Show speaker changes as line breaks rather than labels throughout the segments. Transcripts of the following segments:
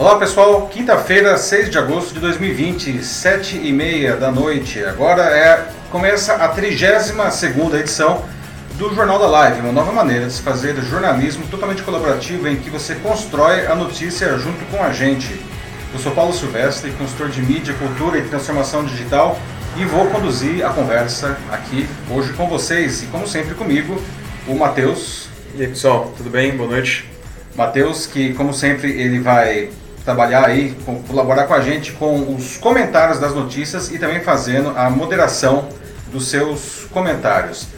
Olá pessoal, quinta-feira, 6 de agosto de 2020, 7 e meia da noite. Agora é começa a 32 segunda edição do Jornal da Live, uma nova maneira de se fazer jornalismo totalmente colaborativo em que você constrói a notícia junto com a gente. Eu sou Paulo Silvestre, consultor de mídia, cultura e transformação digital e vou conduzir a conversa aqui hoje com vocês e como sempre comigo, o Matheus.
E aí pessoal, tudo bem? Boa noite.
Matheus, que como sempre ele vai trabalhar aí, colaborar com a gente com os comentários das notícias e também fazendo a moderação dos seus comentários.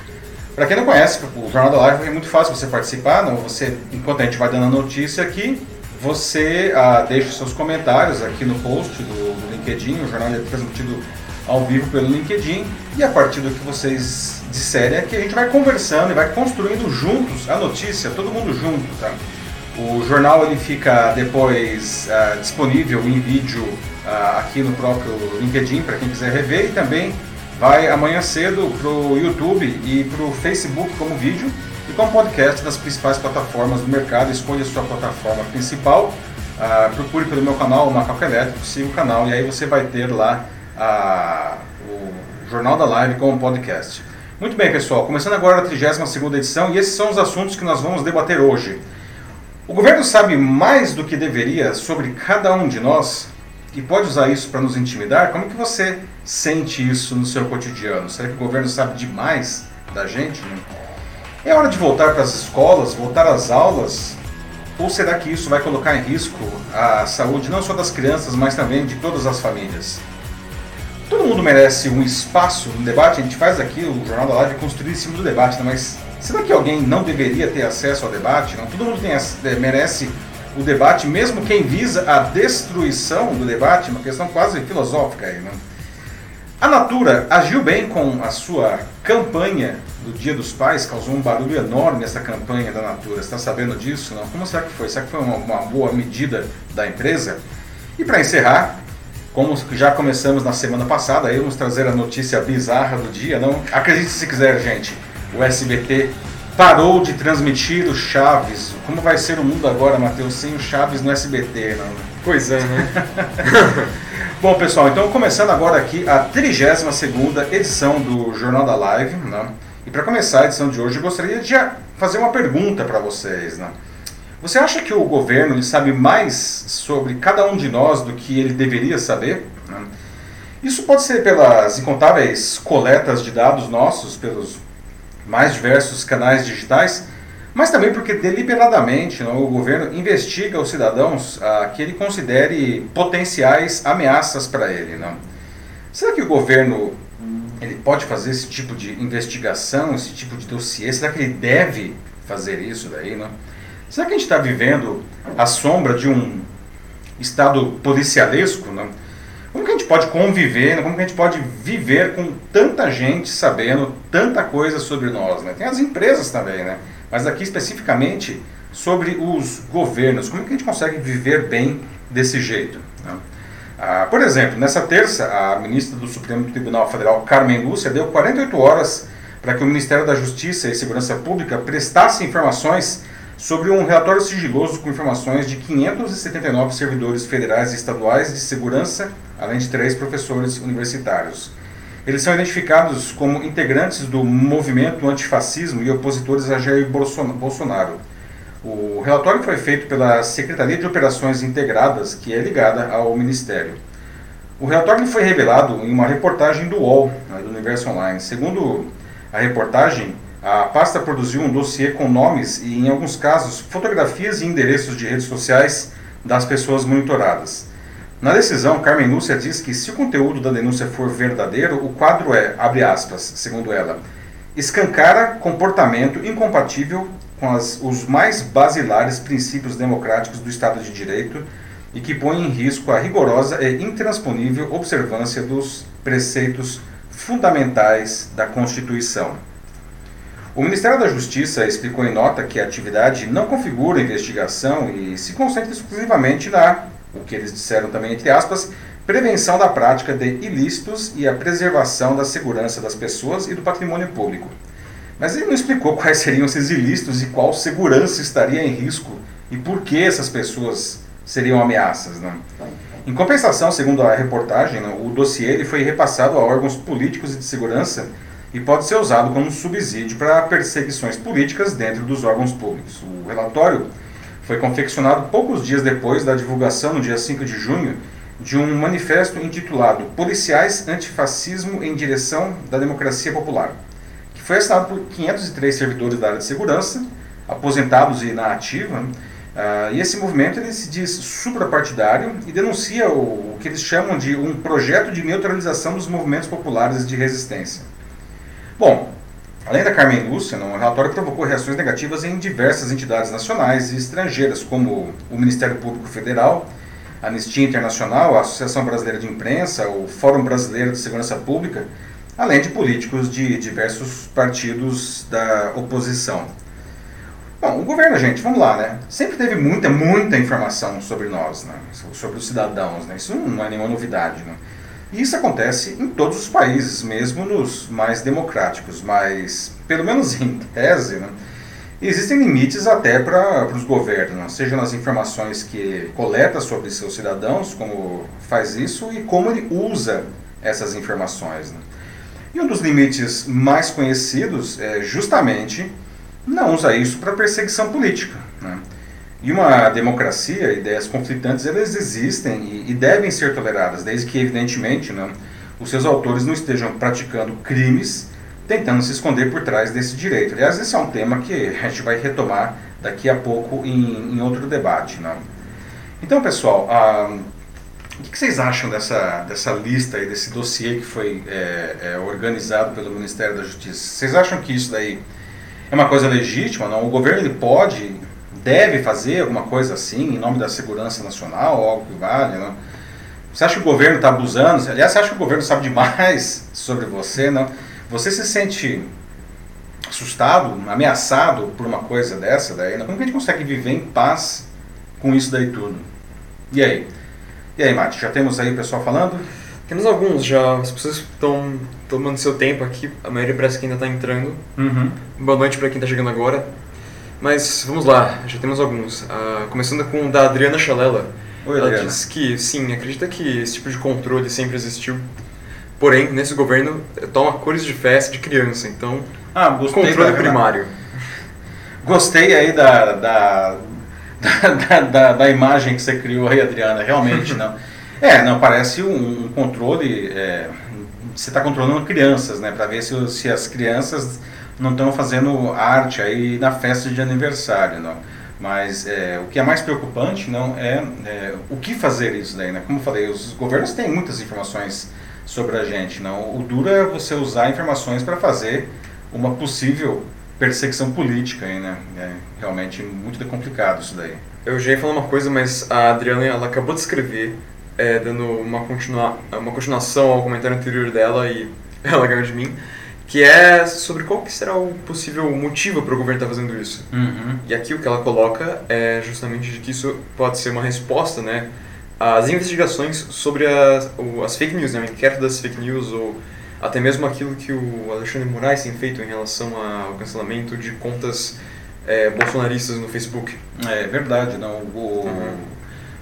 Para quem não conhece, o Jornal da Live é muito fácil você participar. Não? Você, enquanto a gente vai dando a notícia aqui, você ah, deixa seus comentários aqui no post do, do LinkedIn. O jornal é transmitido ao vivo pelo LinkedIn e a partir do que vocês disserem é que a gente vai conversando e vai construindo juntos a notícia, todo mundo junto, tá? O jornal ele fica depois uh, disponível em vídeo uh, aqui no próprio LinkedIn para quem quiser rever e também vai amanhã cedo para o YouTube e para o Facebook como vídeo e como podcast nas principais plataformas do mercado. Escolha a sua plataforma principal, uh, procure pelo meu canal, Macaco Elétrico, siga o canal e aí você vai ter lá o Jornal da Live como podcast. Muito bem, pessoal, começando agora a 32ª edição e esses são os assuntos que nós vamos debater hoje. O governo sabe mais do que deveria sobre cada um de nós e pode usar isso para nos intimidar? Como que você sente isso no seu cotidiano? Será que o governo sabe demais da gente? É hora de voltar para as escolas, voltar às aulas? Ou será que isso vai colocar em risco a saúde não só das crianças, mas também de todas as famílias? Todo mundo merece um espaço no debate, a gente faz aqui o Jornal da Live construído em cima do debate, né? mas Será que alguém não deveria ter acesso ao debate? Não? Todo mundo tem, é, merece o debate, mesmo quem visa a destruição do debate, uma questão quase filosófica aí, né? A Natura agiu bem com a sua campanha do Dia dos Pais, causou um barulho enorme essa campanha da Natura. Você está sabendo disso? Não? Como será que foi? Será que foi uma, uma boa medida da empresa? E para encerrar, como já começamos na semana passada, aí vamos trazer a notícia bizarra do dia. Não acredite se quiser, gente o SBT parou de transmitir o Chaves. Como vai ser o mundo agora, Matheus, sem o Chaves no SBT? Não?
Pois é, né?
Bom, pessoal, então começando agora aqui a 32 edição do Jornal da Live. Né? E para começar a edição de hoje, eu gostaria de fazer uma pergunta para vocês. Né? Você acha que o governo ele sabe mais sobre cada um de nós do que ele deveria saber? Né? Isso pode ser pelas incontáveis coletas de dados nossos, pelos mais diversos canais digitais, mas também porque deliberadamente não, o governo investiga os cidadãos ah, que ele considere potenciais ameaças para ele. Não? Será que o governo ele pode fazer esse tipo de investigação, esse tipo de dossiê? Será que ele deve fazer isso daí? Não? Será que a gente está vivendo a sombra de um estado policialesco? Não? Como que a gente pode conviver, né? como que a gente pode viver com tanta gente sabendo tanta coisa sobre nós? Né? Tem as empresas também, né? mas aqui especificamente sobre os governos. Como que a gente consegue viver bem desse jeito? Né? Ah, por exemplo, nessa terça, a ministra do Supremo Tribunal Federal, Carmen Lúcia, deu 48 horas para que o Ministério da Justiça e Segurança Pública prestasse informações sobre um relatório sigiloso com informações de 579 servidores federais e estaduais de segurança, além de três professores universitários. Eles são identificados como integrantes do movimento antifascismo e opositores a Jair Bolsonaro. O relatório foi feito pela Secretaria de Operações Integradas, que é ligada ao Ministério. O relatório foi revelado em uma reportagem do UOL, né, do Universo Online. Segundo a reportagem, a pasta produziu um dossiê com nomes e, em alguns casos, fotografias e endereços de redes sociais das pessoas monitoradas. Na decisão, Carmen Lúcia diz que se o conteúdo da denúncia for verdadeiro, o quadro é, abre aspas, segundo ela, escancara comportamento incompatível com as, os mais basilares princípios democráticos do Estado de Direito e que põe em risco a rigorosa e intransponível observância dos preceitos fundamentais da Constituição. O Ministério da Justiça explicou em nota que a atividade não configura investigação e se concentra exclusivamente na, o que eles disseram também entre aspas, prevenção da prática de ilícitos e a preservação da segurança das pessoas e do patrimônio público. Mas ele não explicou quais seriam esses ilícitos e qual segurança estaria em risco e por que essas pessoas seriam ameaças. Né? Em compensação, segundo a reportagem, né, o dossiê foi repassado a órgãos políticos e de segurança e pode ser usado como subsídio para perseguições políticas dentro dos órgãos públicos. O relatório foi confeccionado poucos dias depois da divulgação, no dia 5 de junho, de um manifesto intitulado Policiais Antifascismo em Direção da Democracia Popular, que foi assinado por 503 servidores da área de segurança, aposentados e na ativa. Uh, e esse movimento ele se diz suprapartidário e denuncia o, o que eles chamam de um projeto de neutralização dos movimentos populares de resistência. Bom, além da Carmen Lúcia, o relatório provocou reações negativas em diversas entidades nacionais e estrangeiras, como o Ministério Público Federal, a Anistia Internacional, a Associação Brasileira de Imprensa, o Fórum Brasileiro de Segurança Pública, além de políticos de diversos partidos da oposição. Bom, o governo, gente, vamos lá, né? Sempre teve muita, muita informação sobre nós, né? Sobre os cidadãos, né? Isso não é nenhuma novidade, né? E isso acontece em todos os países, mesmo nos mais democráticos, mas, pelo menos em tese, né, existem limites até para os governos, né, seja nas informações que coleta sobre seus cidadãos, como faz isso, e como ele usa essas informações. Né. E um dos limites mais conhecidos é justamente não usar isso para perseguição política. E uma democracia, ideias conflitantes, elas existem e, e devem ser toleradas, desde que, evidentemente, né, os seus autores não estejam praticando crimes tentando se esconder por trás desse direito. Aliás, esse é um tema que a gente vai retomar daqui a pouco em, em outro debate. Né? Então, pessoal, ah, o que vocês acham dessa, dessa lista aí, desse dossiê que foi é, é, organizado pelo Ministério da Justiça? Vocês acham que isso daí é uma coisa legítima? Não? O governo ele pode deve fazer alguma coisa assim, em nome da segurança nacional, ou algo que vale, não? Você acha que o governo está abusando? Aliás, você acha que o governo sabe demais sobre você? Não? Você se sente assustado, ameaçado por uma coisa dessa daí? Não? Como que a gente consegue viver em paz com isso daí tudo? E aí? E aí, Mate, já temos aí o pessoal falando?
Temos alguns já, as pessoas estão tomando seu tempo aqui, a maioria parece que ainda está entrando.
Uhum.
Boa noite para quem está chegando agora. Mas vamos lá, já temos alguns. Uh, começando com o da Adriana Chalela.
Oi,
Ela
Adriana.
diz que, sim, acredita que esse tipo de controle sempre existiu. Porém, nesse governo, toma cores de festa de criança, então,
ah, gostei
controle
da,
primário.
Gostei aí da, da, da, da, da imagem que você criou aí, Adriana, realmente, não. É, não, parece um, um controle, é, você está controlando crianças, né, para ver se, se as crianças não estão fazendo arte aí na festa de aniversário, não. Mas é, o que é mais preocupante não é, é, o que fazer isso daí, né? Como eu falei, os governos têm muitas informações sobre a gente, não. O duro é você usar informações para fazer uma possível perseguição política aí, né? É realmente muito complicado isso daí.
Eu já ia falar uma coisa, mas a Adriana ela acabou de escrever, é, dando uma, continua, uma continuação ao comentário anterior dela e ela ganhou de mim que é sobre qual que será o possível motivo para o governo estar tá fazendo isso.
Uhum.
E aqui o que ela coloca é justamente de que isso pode ser uma resposta, né, às investigações sobre as, as fake news, né, o inquérito das fake news ou até mesmo aquilo que o Alexandre Moraes tem feito em relação ao cancelamento de contas é, bolsonaristas no Facebook.
É verdade, não. O, uhum.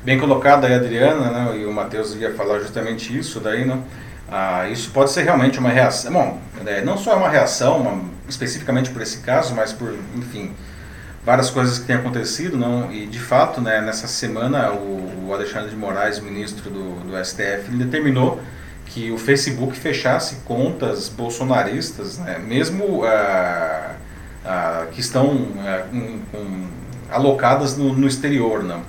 Bem colocado aí, Adriana, né, e o Matheus ia falar justamente isso daí, não. Ah, isso pode ser realmente uma reação. Bom, é, não só uma reação, uma, especificamente por esse caso, mas por, enfim, várias coisas que têm acontecido, não? E de fato, né, nessa semana, o, o Alexandre de Moraes, ministro do, do STF, determinou que o Facebook fechasse contas bolsonaristas, né, mesmo ah, ah, que estão ah, um, um, alocadas no, no exterior, não?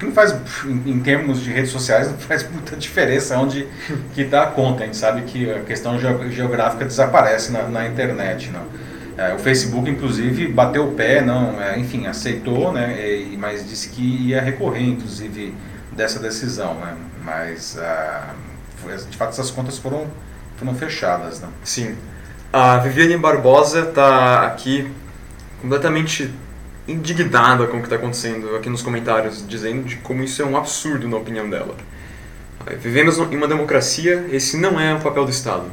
Que não faz, em, termos de redes sociais, não faz muita diferença onde que a conta. A gente sabe que a questão geográfica desaparece na, na internet. Não? É, o Facebook, inclusive, bateu o pé, não, é, enfim, aceitou, né, e, mas disse que ia recorrer, inclusive, dessa decisão. Né? Mas, ah, de fato, essas contas foram, foram fechadas. Né?
Sim. A Viviane Barbosa está aqui completamente indignada com o que está acontecendo aqui nos comentários, dizendo de como isso é um absurdo na opinião dela. Vivemos em uma democracia, esse não é o papel do Estado.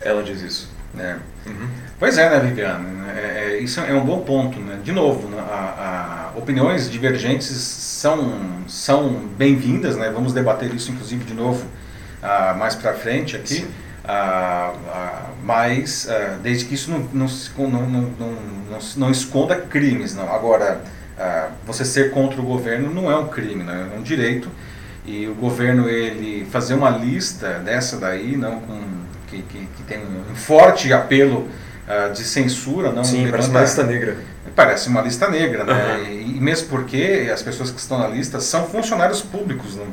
Ela diz isso.
É. Uhum. Pois é, né, Viviane? É, é, isso é um bom ponto. Né? De novo, né? a, a, opiniões divergentes são, são bem-vindas, né? vamos debater isso inclusive de novo uh, mais para frente aqui, uh, uh, mas desde que isso não, não, não, não, não, não esconda crimes. Não. Agora, você ser contra o governo não é um crime, não, é um direito, e o governo ele fazer uma lista dessa daí, não com, que, que, que tem um forte apelo de censura, não
Sim, parece uma lista negra.
Parece uma lista negra, né? Uhum. E, e, mesmo porque as pessoas que estão na lista são funcionários públicos, não?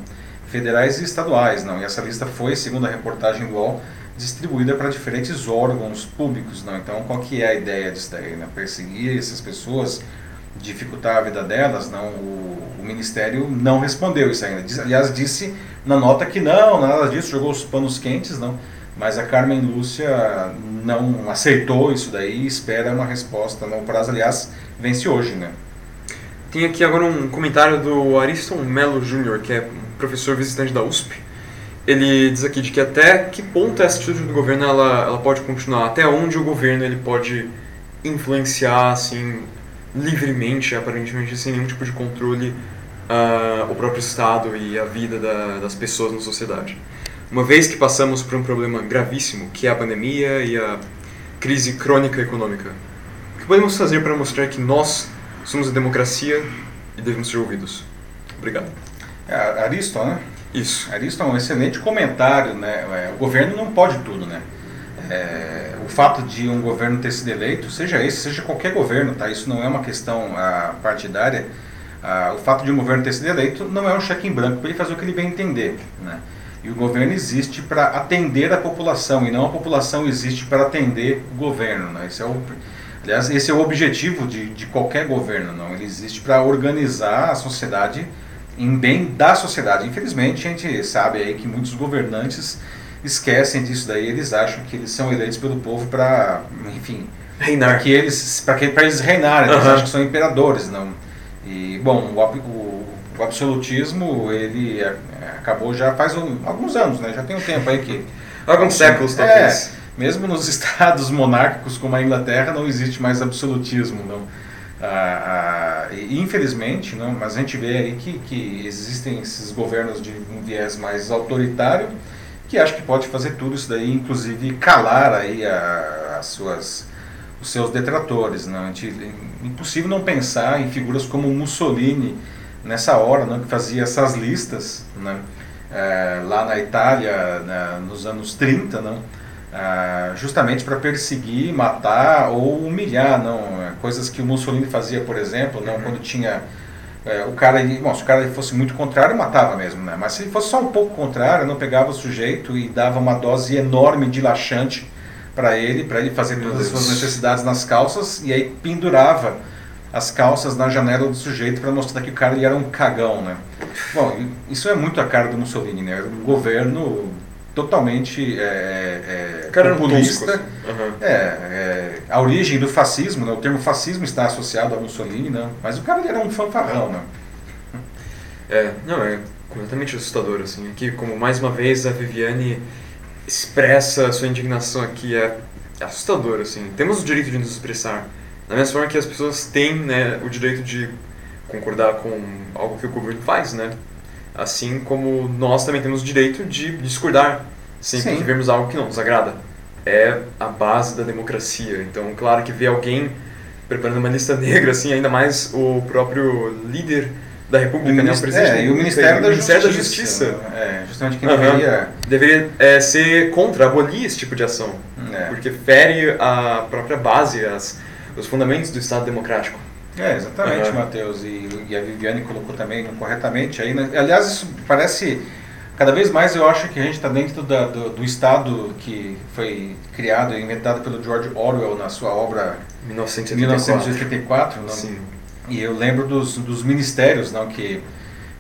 Federais e estaduais, não. E essa lista foi, segundo a reportagem do UOL, distribuída para diferentes órgãos públicos, não. Então, qual que é a ideia disso daí, né? Perseguir essas pessoas, dificultar a vida delas, não. O, o Ministério não respondeu isso ainda. Diz, aliás, disse na nota que não, nada disso, jogou os panos quentes, não. Mas a Carmen Lúcia não aceitou isso daí, espera uma resposta no prazo. Aliás, vence hoje, né?
Tem aqui agora um comentário do Ariston Melo Jr., que é professor visitante da USP. Ele diz aqui de que até que ponto essa atitude do governo ela, ela pode continuar, até onde o governo ele pode influenciar assim livremente, aparentemente sem nenhum tipo de controle, uh, o próprio Estado e a vida da, das pessoas na sociedade. Uma vez que passamos por um problema gravíssimo, que é a pandemia e a crise crônica econômica, o que podemos fazer para mostrar que nós somos a democracia e devemos ser ouvidos? Obrigado.
É, Ariston, né?
Isso.
Ariston, um excelente comentário, né? É, o governo não pode tudo, né? É, o fato de um governo ter sido eleito, seja esse, seja qualquer governo, tá? Isso não é uma questão a, partidária. A, o fato de um governo ter sido eleito não é um cheque em branco para ele fazer o que ele bem entender, né? E o governo existe para atender a população e não a população existe para atender o governo. Né? Esse é o, aliás, esse é o objetivo de, de qualquer governo. Não? Ele existe para organizar a sociedade em bem da sociedade. Infelizmente, a gente sabe aí que muitos governantes esquecem disso daí. Eles acham que eles são eleitos pelo povo para, enfim,
reinar.
Que eles, para eles reinarem. Eles acham que são imperadores, não. E bom, o, o, o absolutismo ele é, acabou já faz um, alguns anos, né? Já tem um tempo aí que.
Alguns séculos,
talvez. É, mesmo nos estados monárquicos como a Inglaterra não existe mais absolutismo, não. Ah, ah, infelizmente, não, mas a gente vê aí que, que existem esses governos de um viés mais autoritário que acho que pode fazer tudo isso daí, inclusive calar aí a, as suas, os seus detratores. Não? A gente, é impossível não pensar em figuras como Mussolini nessa hora, não, que fazia essas listas. Né? é, lá na Itália né, nos anos 30, não? É, justamente para perseguir, matar ou humilhar, não? Coisas que o Mussolini fazia, por exemplo, não? quando tinha é, o cara, bom, se o cara fosse muito contrário, matava mesmo, né? Mas se ele fosse só um pouco contrário, não pegava o sujeito e dava uma dose enorme de laxante para ele, para ele fazer todas as suas necessidades nas calças e aí pendurava as calças na janela do sujeito para mostrar que o cara ele era um cagão, né? Bom, isso é muito a cara do Mussolini, né? Um governo totalmente é, é, cara populista. Uhum. É, é, a origem do fascismo, né? o termo fascismo está associado a Mussolini, né? mas o cara era um fanfarrão. Né?
É, não, é completamente assustador. Assim. Aqui, como mais uma vez a Viviane expressa a sua indignação aqui, é assustador. Assim. Temos o direito de nos expressar. Da mesma forma que as pessoas têm né, o direito de concordar com algo que o governo faz, né? Assim como nós também temos o direito de discordar sempre Sim. que vemos algo que não nos agrada. É a base da democracia. Então, claro que ver alguém preparando uma lista negra, assim, ainda mais o próprio líder da República, o né, o
presidente é, e o Ministério, da,
Ministério
Justiça,
da Justiça.
É, justamente quem uhum. deveria...
Deveria é, ser contra, abolir esse tipo de ação. É. Porque fere a própria base, as os fundamentos do Estado democrático.
É, exatamente, uhum. Matheus. E, e, a Viviane colocou também corretamente aí. Né? Aliás, isso parece. Cada vez mais eu acho que a gente está dentro da, do, do, Estado que foi criado e inventado pelo George Orwell na sua obra 1984. 1984 não? Sim. E eu lembro dos, dos ministérios não, que,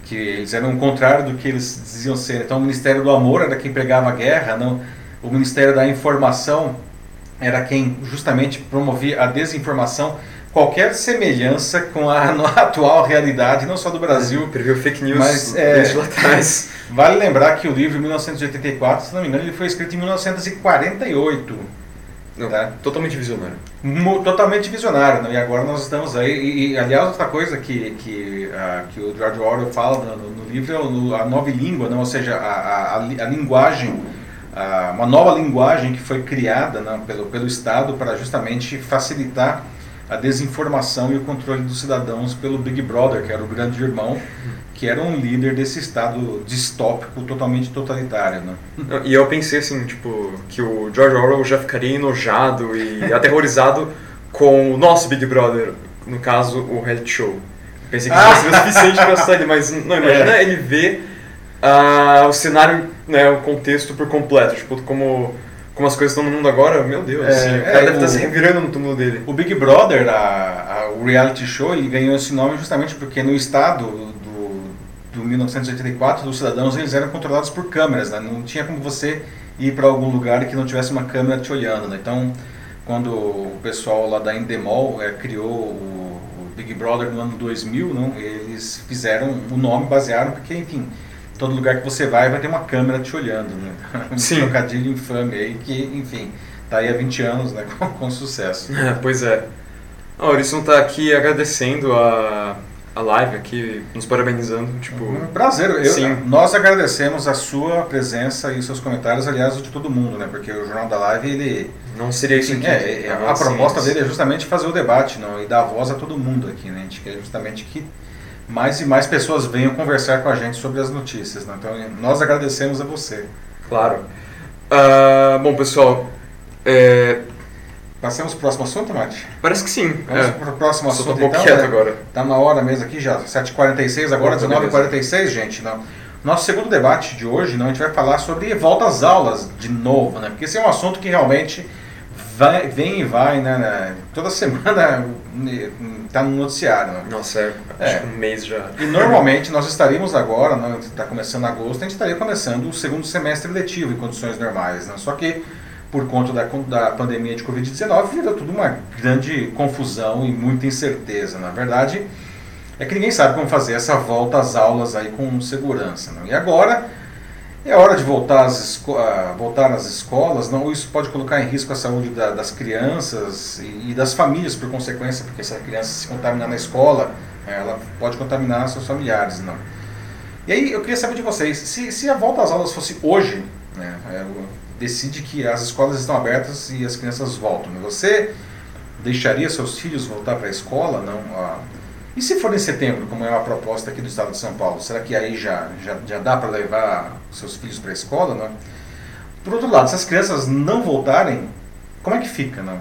que eles eram o contrário do que eles diziam ser. Então, o Ministério do Amor era quem pregava a guerra, não? o Ministério da Informação era quem justamente promovia a desinformação, qualquer semelhança com a, atual realidade, não só do Brasil.
Previu fake news mas, é, atrás.
Vale lembrar que o livro 1984, se não me engano, ele foi escrito em 1948.
Não,
tá?
Totalmente visionário.
Mo- Totalmente visionário, né? e agora nós estamos aí. E, e, aliás, outra coisa que, que, ah, que o George Orwell fala no, no livro é a nova língua, não? ou seja, a, a, a li- a linguagem, uma nova linguagem que foi criada né, pelo, pelo Estado para justamente facilitar a desinformação e o controle dos cidadãos pelo Big Brother, que era o grande irmão, que era um líder desse Estado distópico totalmente totalitário. Né?
E eu pensei assim, tipo, que o George Orwell já ficaria enojado e aterrorizado com o nosso Big Brother, no caso, o reality show. Pensei que isso seria o suficiente para assustar ele, mas não, imagina
É.
ele ver ah, o cenário, né, o contexto por completo, tipo, como, como as coisas estão no mundo agora, meu Deus,
É,
assim, o
é,
cara deve
o-
estar se revirando no túmulo dele.
O Big Brother, a- a- o reality show, ele ganhou esse nome justamente porque no estado do, do 1984, os cidadãos eles eram controlados por câmeras, né? não tinha como você ir para algum lugar que não tivesse uma câmera te olhando. Né? Então, quando o pessoal lá da Endemol eh, criou o, o Big Brother no ano 2000, não, eles fizeram o nome, basearam, porque, enfim, todo lugar que você vai vai ter uma câmera te olhando. Né? Um
Sim.
trocadilho infame aí que, enfim, tá aí há 20 anos né? com, com sucesso.
É, pois é. A Aurisson tá aqui agradecendo a, a live aqui, nos parabenizando, tipo...
Um prazer. Eu-
Sim.
Nós agradecemos a sua presença e os seus comentários, aliás, de todo mundo, né? Porque o Jornal da Live, ele.
Não seria isso
Enfim,
aqui.
é, é,
Ah,
a
sim,
proposta dele é justamente fazer o debate não? e dar voz a todo mundo aqui, né? A gente quer justamente que mais e mais pessoas venham conversar com a gente sobre as notícias. Né? Então, nós agradecemos a você.
Claro. Ah, bom, pessoal, é,
Passamos para o próximo assunto, Mate?
parece que sim.
Vamos
É.
para o próximo
Só tô
assunto,
um pouco
então.
quieto
né?
agora.
Tá na hora mesmo aqui já, 7h46, agora
Opa,
19h46, gente. Não. Nosso segundo debate de hoje, não, a gente vai falar sobre volta às aulas de novo, né? Porque esse é um assunto que realmente vai- vem e vai, né? né? Toda semana está no noticiário. Né?
Nossa, é,
É.
acho que um mês já.
E normalmente nós estaríamos agora, né, está começando agosto, a gente estaria começando o segundo semestre letivo em condições normais. Né? Só que por conta da, da pandemia de Covid-19 virou tudo uma grande confusão e muita incerteza. Na verdade, é que ninguém sabe como fazer essa volta às aulas aí com segurança. Né? E agora é hora de voltar às, voltar às escolas, não, isso pode colocar em risco a saúde da- das crianças e, e das famílias por consequência, porque se a criança se contaminar na escola, ela pode contaminar seus familiares. Não. E aí eu queria saber de vocês, se, se a volta às aulas fosse hoje, né, é, decide que as escolas estão abertas e as crianças voltam, né, você deixaria seus filhos voltar para a escola? Não? E se for em setembro, como é a proposta aqui do estado de São Paulo, será que aí já, já, já dá para levar seus filhos para a escola? Não? Por outro lado, se as crianças não voltarem, como é que fica? Não?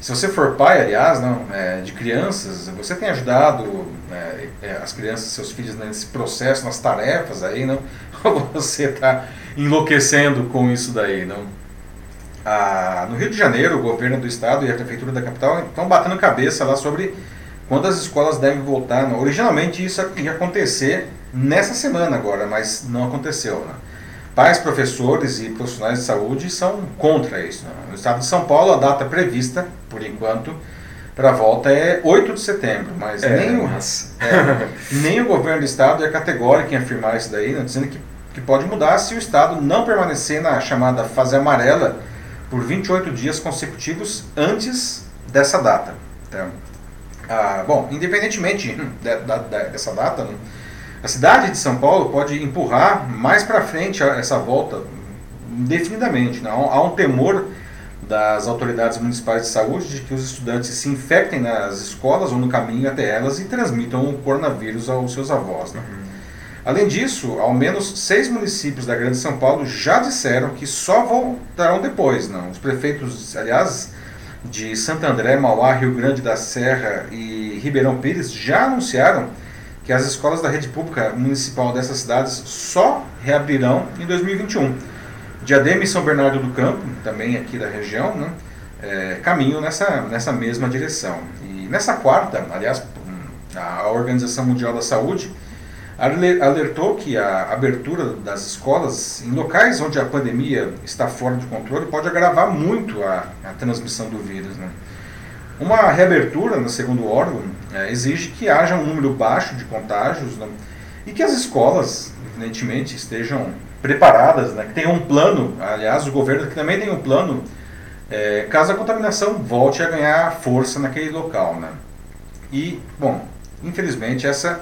Se você for pai, aliás, não, é, de crianças, você tem ajudado é, é, as crianças, seus filhos nesse processo, nas tarefas aí, não? Ou você está enlouquecendo com isso daí, não? Ah, no Rio de Janeiro, o governo do estado e a prefeitura da capital estão batendo cabeça lá sobre quando as escolas devem voltar. Não? Originalmente isso ia acontecer nessa semana agora, mas não aconteceu. Né? Pais, professores e profissionais de saúde são contra isso. Né? No estado de São Paulo, a data prevista, por enquanto, para a volta é 8 de setembro, mas,
É,
nem, o,
mas-
é, nem o governo do estado é categórico em afirmar isso daí, né? dizendo que, que pode mudar se o estado não permanecer na chamada fase amarela por 28 dias consecutivos antes dessa data. Então, ah, bom, independentemente da- da- da- dessa data, né, a cidade de São Paulo pode empurrar mais para frente essa volta indefinidamente. Né? Há um- temor das autoridades municipais de saúde de que os estudantes se infectem nas escolas ou no caminho até elas e transmitam o coronavírus aos seus avós. Né? Além disso, ao menos seis municípios da Grande São Paulo já disseram que só voltarão depois. Não? Os prefeitos, aliás, de Santo André, Mauá, Rio Grande da Serra e Ribeirão Pires já anunciaram que as escolas da rede pública municipal dessas cidades só reabrirão em 2021. Diadema e São Bernardo do Campo, também aqui da região, né, é, caminham nessa, nessa mesma direção. E nessa quarta, aliás, a Organização Mundial da Saúde alertou que a abertura das escolas em locais onde a pandemia está fora de controle pode agravar muito a, a transmissão do vírus. Né? Uma reabertura, no segundo órgão, é, exige que haja um número baixo de contágios né? e que as escolas, evidentemente, estejam preparadas, né? que tenham um plano, aliás, o governo que também tem um plano é, caso a contaminação volte a ganhar força naquele local. Né? E, bom, infelizmente essa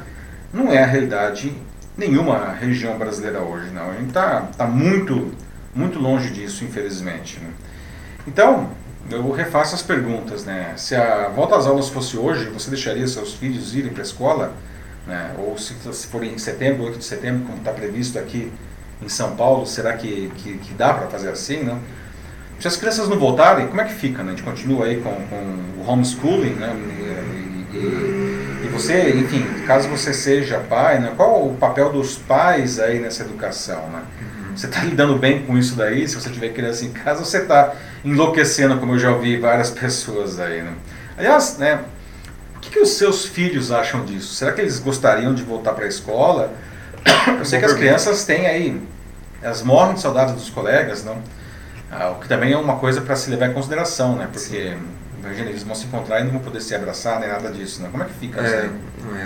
não é a realidade nenhuma região brasileira hoje, não. A gente está tá muito, muito longe disso, infelizmente. Né? Então, eu refaço as perguntas, né? Se a volta às aulas fosse hoje, você deixaria seus filhos irem para a escola? Né? Ou se, se for em setembro, 8 de setembro, como está previsto aqui em São Paulo, será que, que, que dá para fazer assim, né? Se as crianças não voltarem, como é que fica? Né? A gente continua aí com, com o homeschooling, né? E, e, você, enfim, caso você seja pai, né? qual o papel dos pais aí nessa educação, né? Uhum. Você está lidando bem com isso daí? Se você tiver criança em casa, você está enlouquecendo, como eu já ouvi várias pessoas aí, né? Aliás, né? O que, que os seus filhos acham disso? Será que eles gostariam de voltar para a escola? Eu sei que as crianças têm aí, elas morrem de saudades dos colegas, não? Ah, o que também é uma coisa para se levar em consideração, né? Porque, imagina, eles vão se encontrar e não vão poder se abraçar nem nada disso, né? Como é que fica isso
É,
aí?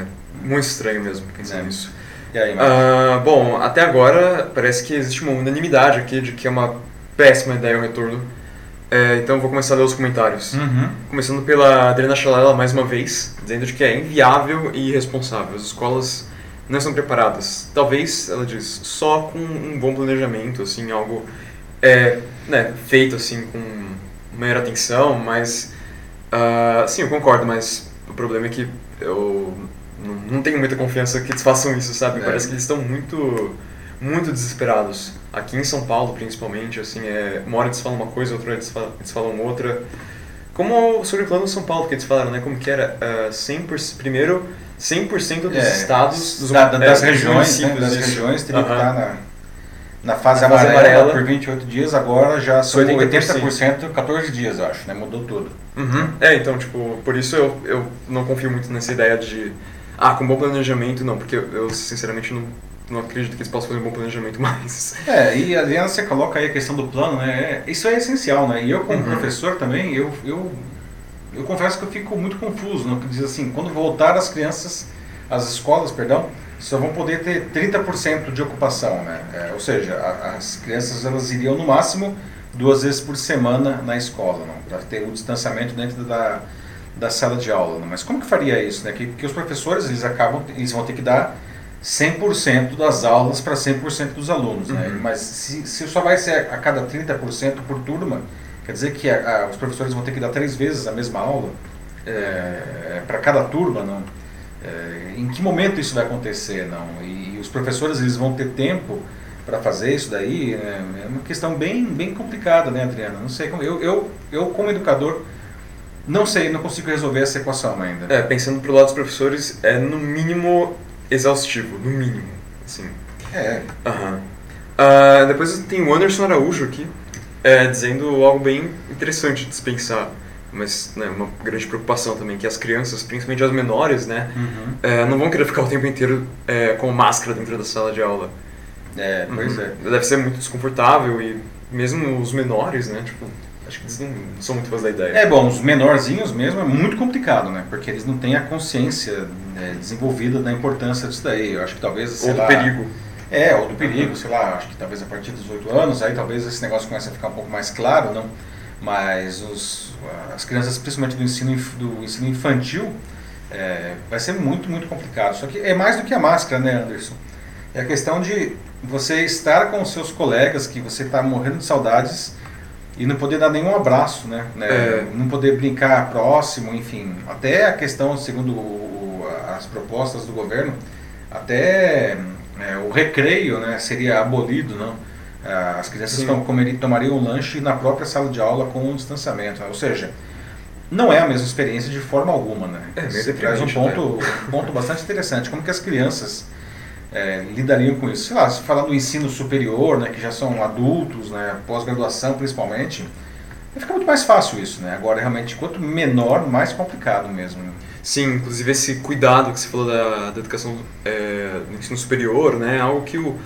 é muito estranho mesmo pensar
É.
nisso.
E aí?
Ah, bom, até agora parece que existe uma unanimidade aqui de que é uma péssima ideia o retorno. É, então vou começar a ler os comentários.
Uhum.
Começando pela Adriana Chalela mais uma vez, dizendo de que é inviável e irresponsável. As escolas não estão preparadas. Talvez, ela diz, só com um bom planejamento, assim, algo é, né, feito assim com maior atenção, mas ah, sim, eu concordo, mas o problema é que eu não, não tenho muita confiança que eles façam isso, sabe?
É.
Parece que eles estão muito muito desesperados. Aqui em São Paulo, principalmente, assim, é, uma hora eles falam uma coisa, outra hora eles falam, eles falam outra. Como sobre o plano de São Paulo que eles falaram, né? Como que era? ah, 100%, primeiro, 100% dos
É,
estados, dos,
da-
é,
das
dos
regiões, né, das regiões teriam que estar na, na fase,
Na fase
amarela,
amarela.
por 28 dias, agora já são
80%.
80%, 14 dias, acho, né? Mudou tudo.
Uhum. É, então, tipo, por isso eu, eu não confio muito nessa ideia de, ah, com bom planejamento, não, porque eu, sinceramente não, não acredito que eles possam fazer um bom planejamento mais.
É, e Adriana, você coloca aí a questão do plano, né? é- Isso é essencial, né? E eu, como
Uhum.
professor também, eu, eu, eu confesso que eu fico muito confuso, né? Porque diz assim, quando voltar as crianças, as escolas, perdão, só vão poder ter 30% de ocupação, né? É, ou seja, a- as crianças elas iriam no máximo duas vezes por semana na escola, para ter o distanciamento dentro da, da sala de aula. Né? Mas como que faria isso, né? Que, que os professores eles acabam, eles vão ter que dar 100% das aulas para 100% dos alunos, né?
Uhum.
Mas se, se só vai ser a cada 30% por turma, quer dizer que a- a- os professores vão ter que dar três vezes a mesma aula para cada turma, não? É, em que momento isso vai acontecer, não? E, os professores eles vão ter tempo para fazer isso daí? né? É uma questão bem, bem complicada, né, Adriana? Não sei como eu, eu, eu como educador não sei, não consigo resolver essa equação ainda.
É, pensando pro lado dos professores, é no mínimo exaustivo, no mínimo, assim.
É,
Aham. Ah, depois tem o Anderson Araújo aqui, é, dizendo algo bem interessante de se pensar, mas né, uma grande preocupação também, que as crianças, principalmente as menores, né,
Uhum.
é, não vão querer ficar o tempo inteiro é, com máscara dentro da sala de aula.
É, pois
Uhum.
é.
Deve ser muito desconfortável e mesmo os menores, né, tipo, acho que eles não são muito fãs da ideia.
É bom, os menorzinhos mesmo é muito complicado, né? Porque eles não têm a consciência né, desenvolvida da importância disso daí. Eu acho que talvez,
Ou do
lá,
perigo.
É, ou do perigo, sei lá, acho que talvez a partir dos 8 anos, aí talvez esse negócio comece a ficar um pouco mais claro, não? Mas os, as crianças, principalmente do ensino, do ensino infantil, é, vai ser muito, muito complicado. Só que é mais do que a máscara, né, Anderson? É a questão de você estar com os seus colegas, que você está morrendo de saudades, e não poder dar nenhum abraço, né? né?
É.
Não poder brincar próximo, enfim. Até a questão, segundo o- as propostas do governo, até é, o recreio né, seria abolido, não? Ah, As crianças
Sim.
tom- comeri- tomariam lanche na própria sala de aula com um distanciamento. né? Ou seja, não é a mesma experiência de forma alguma, né?
É,
Você traz um ponto, um ponto bastante interessante. Como que as crianças é, lidariam com isso? Sei lá, se falar do ensino superior, né, que já são adultos, né, pós-graduação principalmente, vai ficar muito mais fácil isso, né? Agora, realmente, quanto menor, mais complicado mesmo. né?
Sim, inclusive esse cuidado que você falou da, da educação é, no ensino superior, né, é algo que o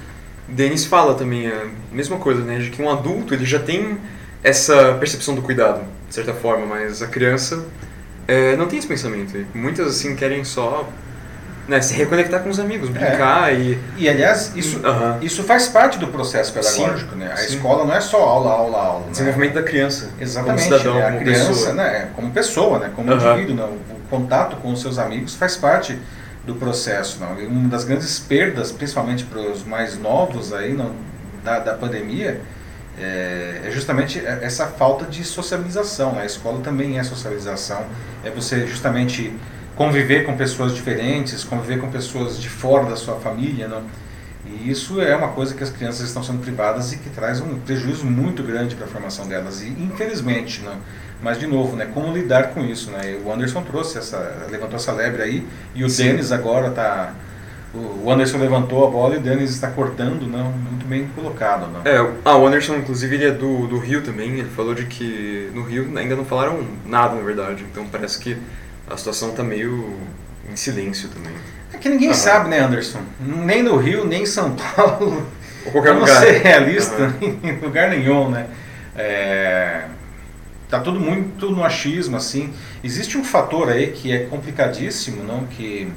Denis fala também, a mesma coisa, né, de que um adulto ele já tem essa percepção do cuidado, de certa forma, mas a criança é, não tem esse pensamento. E muitas, assim, querem só né, se reconectar com os amigos, brincar é. e...
E, aliás, isso, uhum. isso faz parte do processo pedagógico, sim, né? A sim. escola não é só aula, aula, aula. Né?
Desenvolvimento né? da criança.
Exatamente. Como cidadão, é, a como criança, pessoa. Né, como pessoa, né? Como uhum. indivíduo, né? O contato com os seus amigos faz parte do processo, não? Uma das grandes perdas, principalmente para os mais novos aí, não, da, da pandemia, é, é, justamente essa falta de socialização. A escola também é socialização. É você justamente conviver com pessoas diferentes, conviver com pessoas de fora da sua família. Não? E isso é uma coisa que as crianças estão sendo privadas e que traz um prejuízo muito grande para a formação delas. E infelizmente, não? Mas de novo, né, como lidar com isso? Né? O Anderson trouxe essa, levantou essa lebre aí e o Denis agora está o Anderson levantou a bola e o Denis está cortando, não, muito bem colocado. Não.
É, ah, o Anderson, inclusive, ele é do, do Rio também. Ele falou de que no Rio ainda não falaram nada, na verdade. Então parece que a situação está meio em silêncio também.
É que ninguém sabe, né, Anderson? Nem no Rio, nem em São Paulo.
Ou qualquer
Vamos
lugar.
ser realista, em lugar nenhum, né? É, tá tudo muito no achismo, assim. Existe um fator aí que é complicadíssimo, não? Que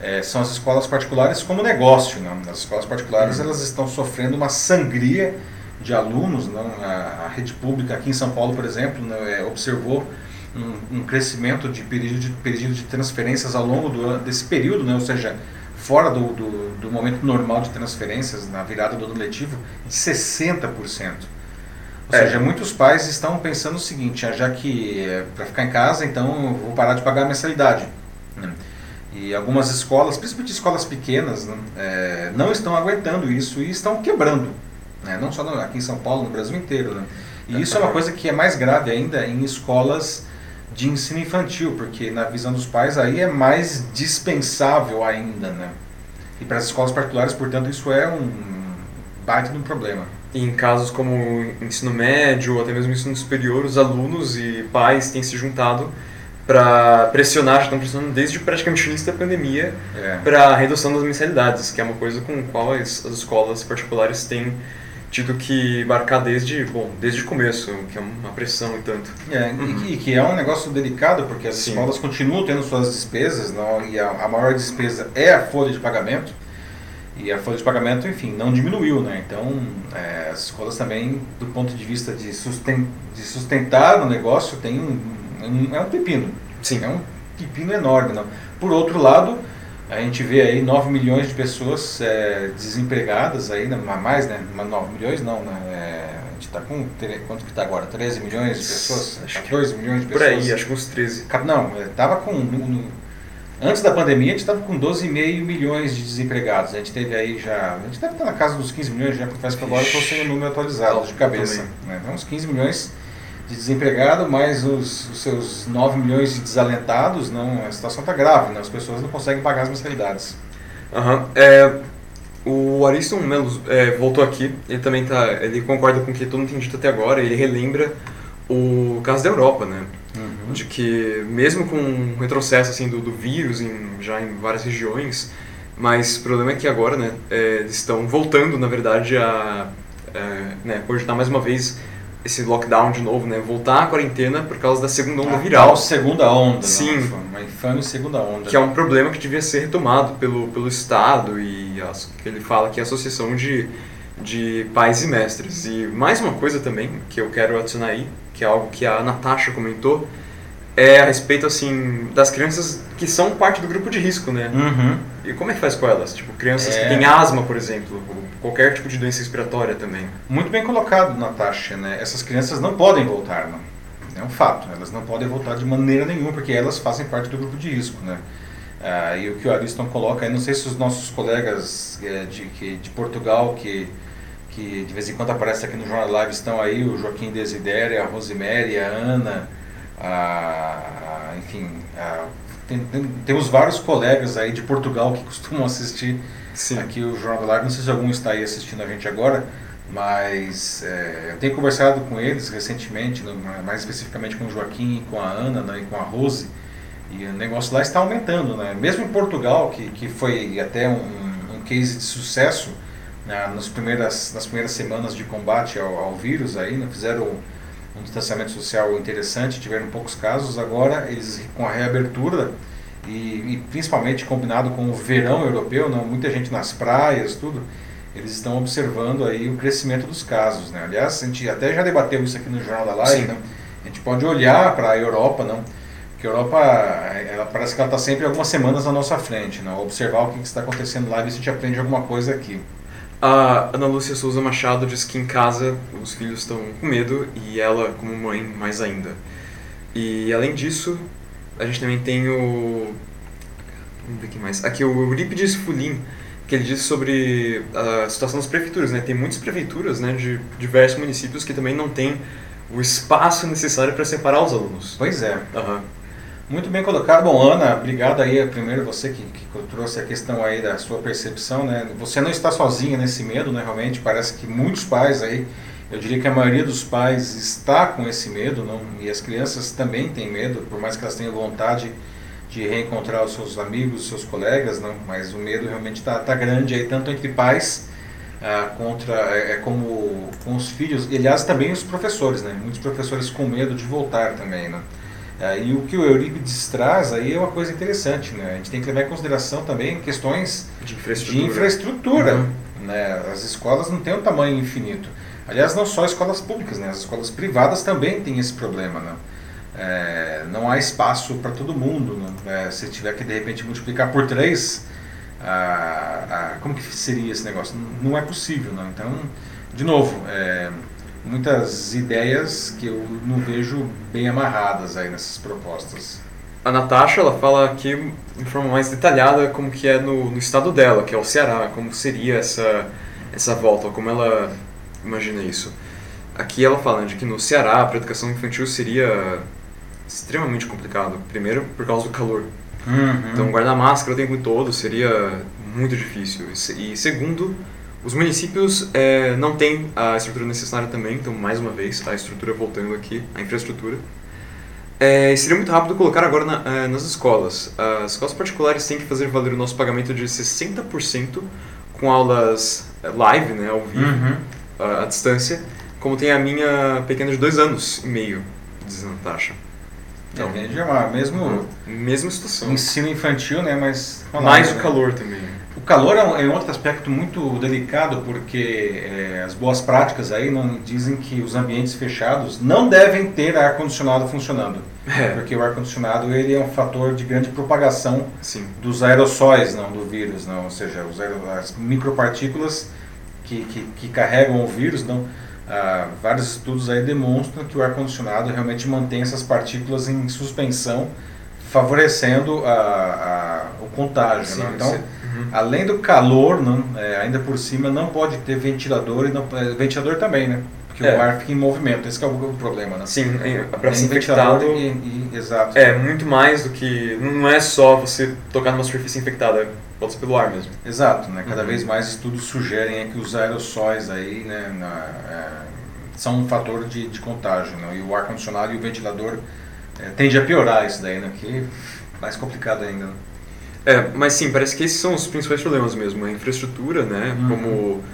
é, são as escolas particulares como negócio. Não? As escolas particulares uhum. elas estão sofrendo uma sangria de alunos. Não? A, a rede pública aqui em São Paulo, por exemplo, não, é, observou um, um, crescimento de pedido, de pedido de transferências ao longo do, desse período, né? ou seja, fora do, do, do, momento normal de transferências, na virada do ano letivo, de 60%. Ou é. seja, muitos pais estão pensando o seguinte, ah, já que é para ficar em casa, então eu vou parar de pagar a mensalidade. Né? E algumas escolas, principalmente escolas pequenas, né, é, não estão aguentando isso e estão quebrando. Né? Não só aqui em São Paulo, no Brasil inteiro. Né? E isso é uma coisa que é mais grave ainda em escolas de ensino infantil, porque na visão dos pais aí é mais dispensável ainda. Né? E para as escolas particulares, portanto, isso é um baita de um problema.
Em casos como ensino médio ou até mesmo ensino superior, os alunos e pais têm se juntado para pressionar, já estão pressionando desde praticamente o início da pandemia é. para a redução das mensalidades, que é uma coisa com a qual as, as, escolas particulares têm tido que marcar desde, bom, desde o começo, que é uma pressão e tanto.
É, uhum. e, que é um negócio delicado, porque as Sim. escolas continuam tendo suas despesas, não, e a, a maior despesa é a folha de pagamento, e a folha de pagamento, enfim, não diminuiu, né? Então, é, as escolas também, do ponto de vista de, susten de sustentar o negócio, tem um é um pepino. Sim. É um pepino enorme. Não? Por outro lado, a gente vê aí 9 milhões de pessoas é, desempregadas aí, né? mais, né? 9 milhões não, né? É, a gente está com, quanto que está agora? 13 milhões de pessoas? Acho 14 milhões de pessoas?
Por aí, acho que uns 13.
Não, estava com... No, no, antes da pandemia a gente estava com 12,5 milhões de desempregados. A gente teve aí já... A gente deve estar na casa dos 15 milhões, já confesso que agora estou sem o número atualizado de cabeça. Né? Então, uns 15 milhões de desempregado, mais os, os, seus 9 milhões de desalentados, não, a situação está grave, né? as pessoas não conseguem pagar as mensalidades.
Uhum. É, o Ariston Melo é, voltou aqui, ele também tá, ele concorda com o que todo mundo tem dito até agora, ele relembra o caso da Europa, né? Uhum. De que mesmo com um retrocesso assim, do, do vírus em, já em várias regiões, mas o problema é que agora né, é, estão voltando, na verdade, a é, né, cogitar mais uma vez esse lockdown de novo, né? Voltar à quarentena por causa da segunda onda a viral. Tal
segunda onda,
Sim.
Não, uma infame segunda onda.
Que é um problema que devia ser retomado pelo, pelo Estado e as, que ele fala que é a associação de, de pais e mestres. E mais uma coisa também que eu quero adicionar aí, que é algo que a Natasha comentou, é a respeito assim das crianças que são parte do grupo de risco, né?
Uhum.
E como é que faz com elas? Tipo, crianças é... que têm asma, por exemplo, ou qualquer tipo de doença respiratória também.
Muito bem colocado, Natasha, né? Essas crianças não podem voltar, não. É um fato, elas não podem voltar de maneira nenhuma, porque elas fazem parte do grupo de risco, né? Ah, e o que o Ariston coloca, eu não sei se os nossos colegas é, de, que, de Portugal, que, que de vez em quando aparecem aqui no Jornal Live, estão aí, o Joaquim Desidério, a Rosemary, a Ana, a, enfim, a, tem, tem, temos vários colegas aí de Portugal que costumam assistir Sim. aqui o Jornal Live. Não sei se algum está aí assistindo a gente agora, mas é, eu tenho conversado com eles recentemente, mais especificamente com o Joaquim e com a Ana né, e com a Rose, e o negócio lá está aumentando. Né? Mesmo em Portugal, que, que foi até um, um case de sucesso né, nas, primeiras, nas primeiras semanas de combate ao, ao vírus, aí, né, fizeram um distanciamento social interessante, tiveram poucos casos, agora eles com a reabertura e, e, principalmente combinado com o verão europeu, não, muita gente nas praias, tudo, eles estão observando aí o crescimento dos casos, né? Aliás, a gente até já debateu isso aqui no Jornal da Live, né? A gente pode olhar para a Europa, não? Porque a Europa, ela parece que ela está sempre algumas semanas na nossa frente, não? Observar o que está acontecendo lá e ver se a gente aprende alguma coisa aqui.
A Ana Lúcia Souza Machado diz que em casa os filhos estão com medo e ela, como mãe, mais ainda. E além disso, a gente também tem o. Vamos ver aqui mais. Aqui o Eurípides Fulim, que ele diz sobre a situação das prefeituras. Né? Tem muitas prefeituras né, de diversos municípios que também não têm o espaço necessário para separar os alunos.
Pois é.
Uhum.
Muito bem colocado. Bom, Ana, obrigado aí, primeiro você que, que, trouxe a questão aí da sua percepção, né? Você não está sozinha nesse medo, né? Realmente, parece que muitos pais aí, eu diria que a maioria dos pais está com esse medo, não? E as crianças também têm medo, por mais que elas tenham vontade de reencontrar os seus amigos, os seus colegas, não? Mas o medo realmente está tá grande aí, tanto entre pais ah, contra, é, é, como com os filhos, e aliás também os professores, né? Muitos professores com medo de voltar também, né? É, e o que o Eurípides traz aí é uma coisa interessante, né? A gente tem que levar em consideração também questões
de infraestrutura.
De infraestrutura uhum. né? As escolas não têm um tamanho infinito. Aliás, não só escolas públicas, né? As escolas privadas também têm esse problema, né? É, não há espaço para todo mundo. Né? É, se tiver que de repente multiplicar por três, como que seria esse negócio? Não, não é possível, né? Então, de novo, é, muitas ideias que eu não vejo bem amarradas aí nessas propostas.
A Natasha, ela fala aqui de forma mais detalhada como que é no, no estado dela, que é o Ceará, como seria essa, essa volta, como ela imagina isso. Aqui ela fala de que no Ceará a educação infantil seria extremamente complicado. Primeiro, por causa do calor.
Uhum.
Então, guardar máscara o tempo todo seria muito difícil. E segundo, os municípios é, não têm a estrutura necessária também, então, mais uma vez, a estrutura voltando aqui, a infraestrutura. É, seria muito rápido colocar agora na, é, nas escolas. As escolas particulares têm que fazer valer o nosso pagamento de 60% com aulas é, live, né, ao vivo,
uhum.
à, à distância, como tem a minha pequena de dois anos e meio, diz Natasha.
Então, é, é mesmo,
mesma situação.
Ensino infantil, né, mas...
Mais o né? calor também.
O calor é um, é outro aspecto muito delicado porque é, as boas práticas aí não dizem que os ambientes fechados não devem ter ar condicionado funcionando,
é.
porque o ar condicionado ele é um fator de grande propagação
Sim.
dos aerossóis, não do vírus, não, ou seja, os as micropartículas que, que, que, carregam o vírus, não. Ah, vários estudos aí demonstram que o ar condicionado realmente mantém essas partículas em suspensão, favorecendo a, a o contágio.
Sim,
não? Então Uhum. Além do calor, não, é, ainda por cima não pode ter ventilador e não, é, ventilador também, né? Porque é. o ar fica em movimento, esse é o, problema, né?
Sim, para ser infectado,
e, e, exato.
É muito mais do que não é só você tocar numa superfície infectada, pode ser pelo ar mesmo.
Exato, né? Cada uhum. vez mais estudos sugerem é que os aerossóis aí, né, na, é, são um fator de, de contágio, né? E o ar condicionado e o ventilador é, tende a piorar isso daí, né? Que mais complicado ainda. Né?
É, mas sim, parece que esses são os principais problemas mesmo. A infraestrutura, né?
Uhum.
Como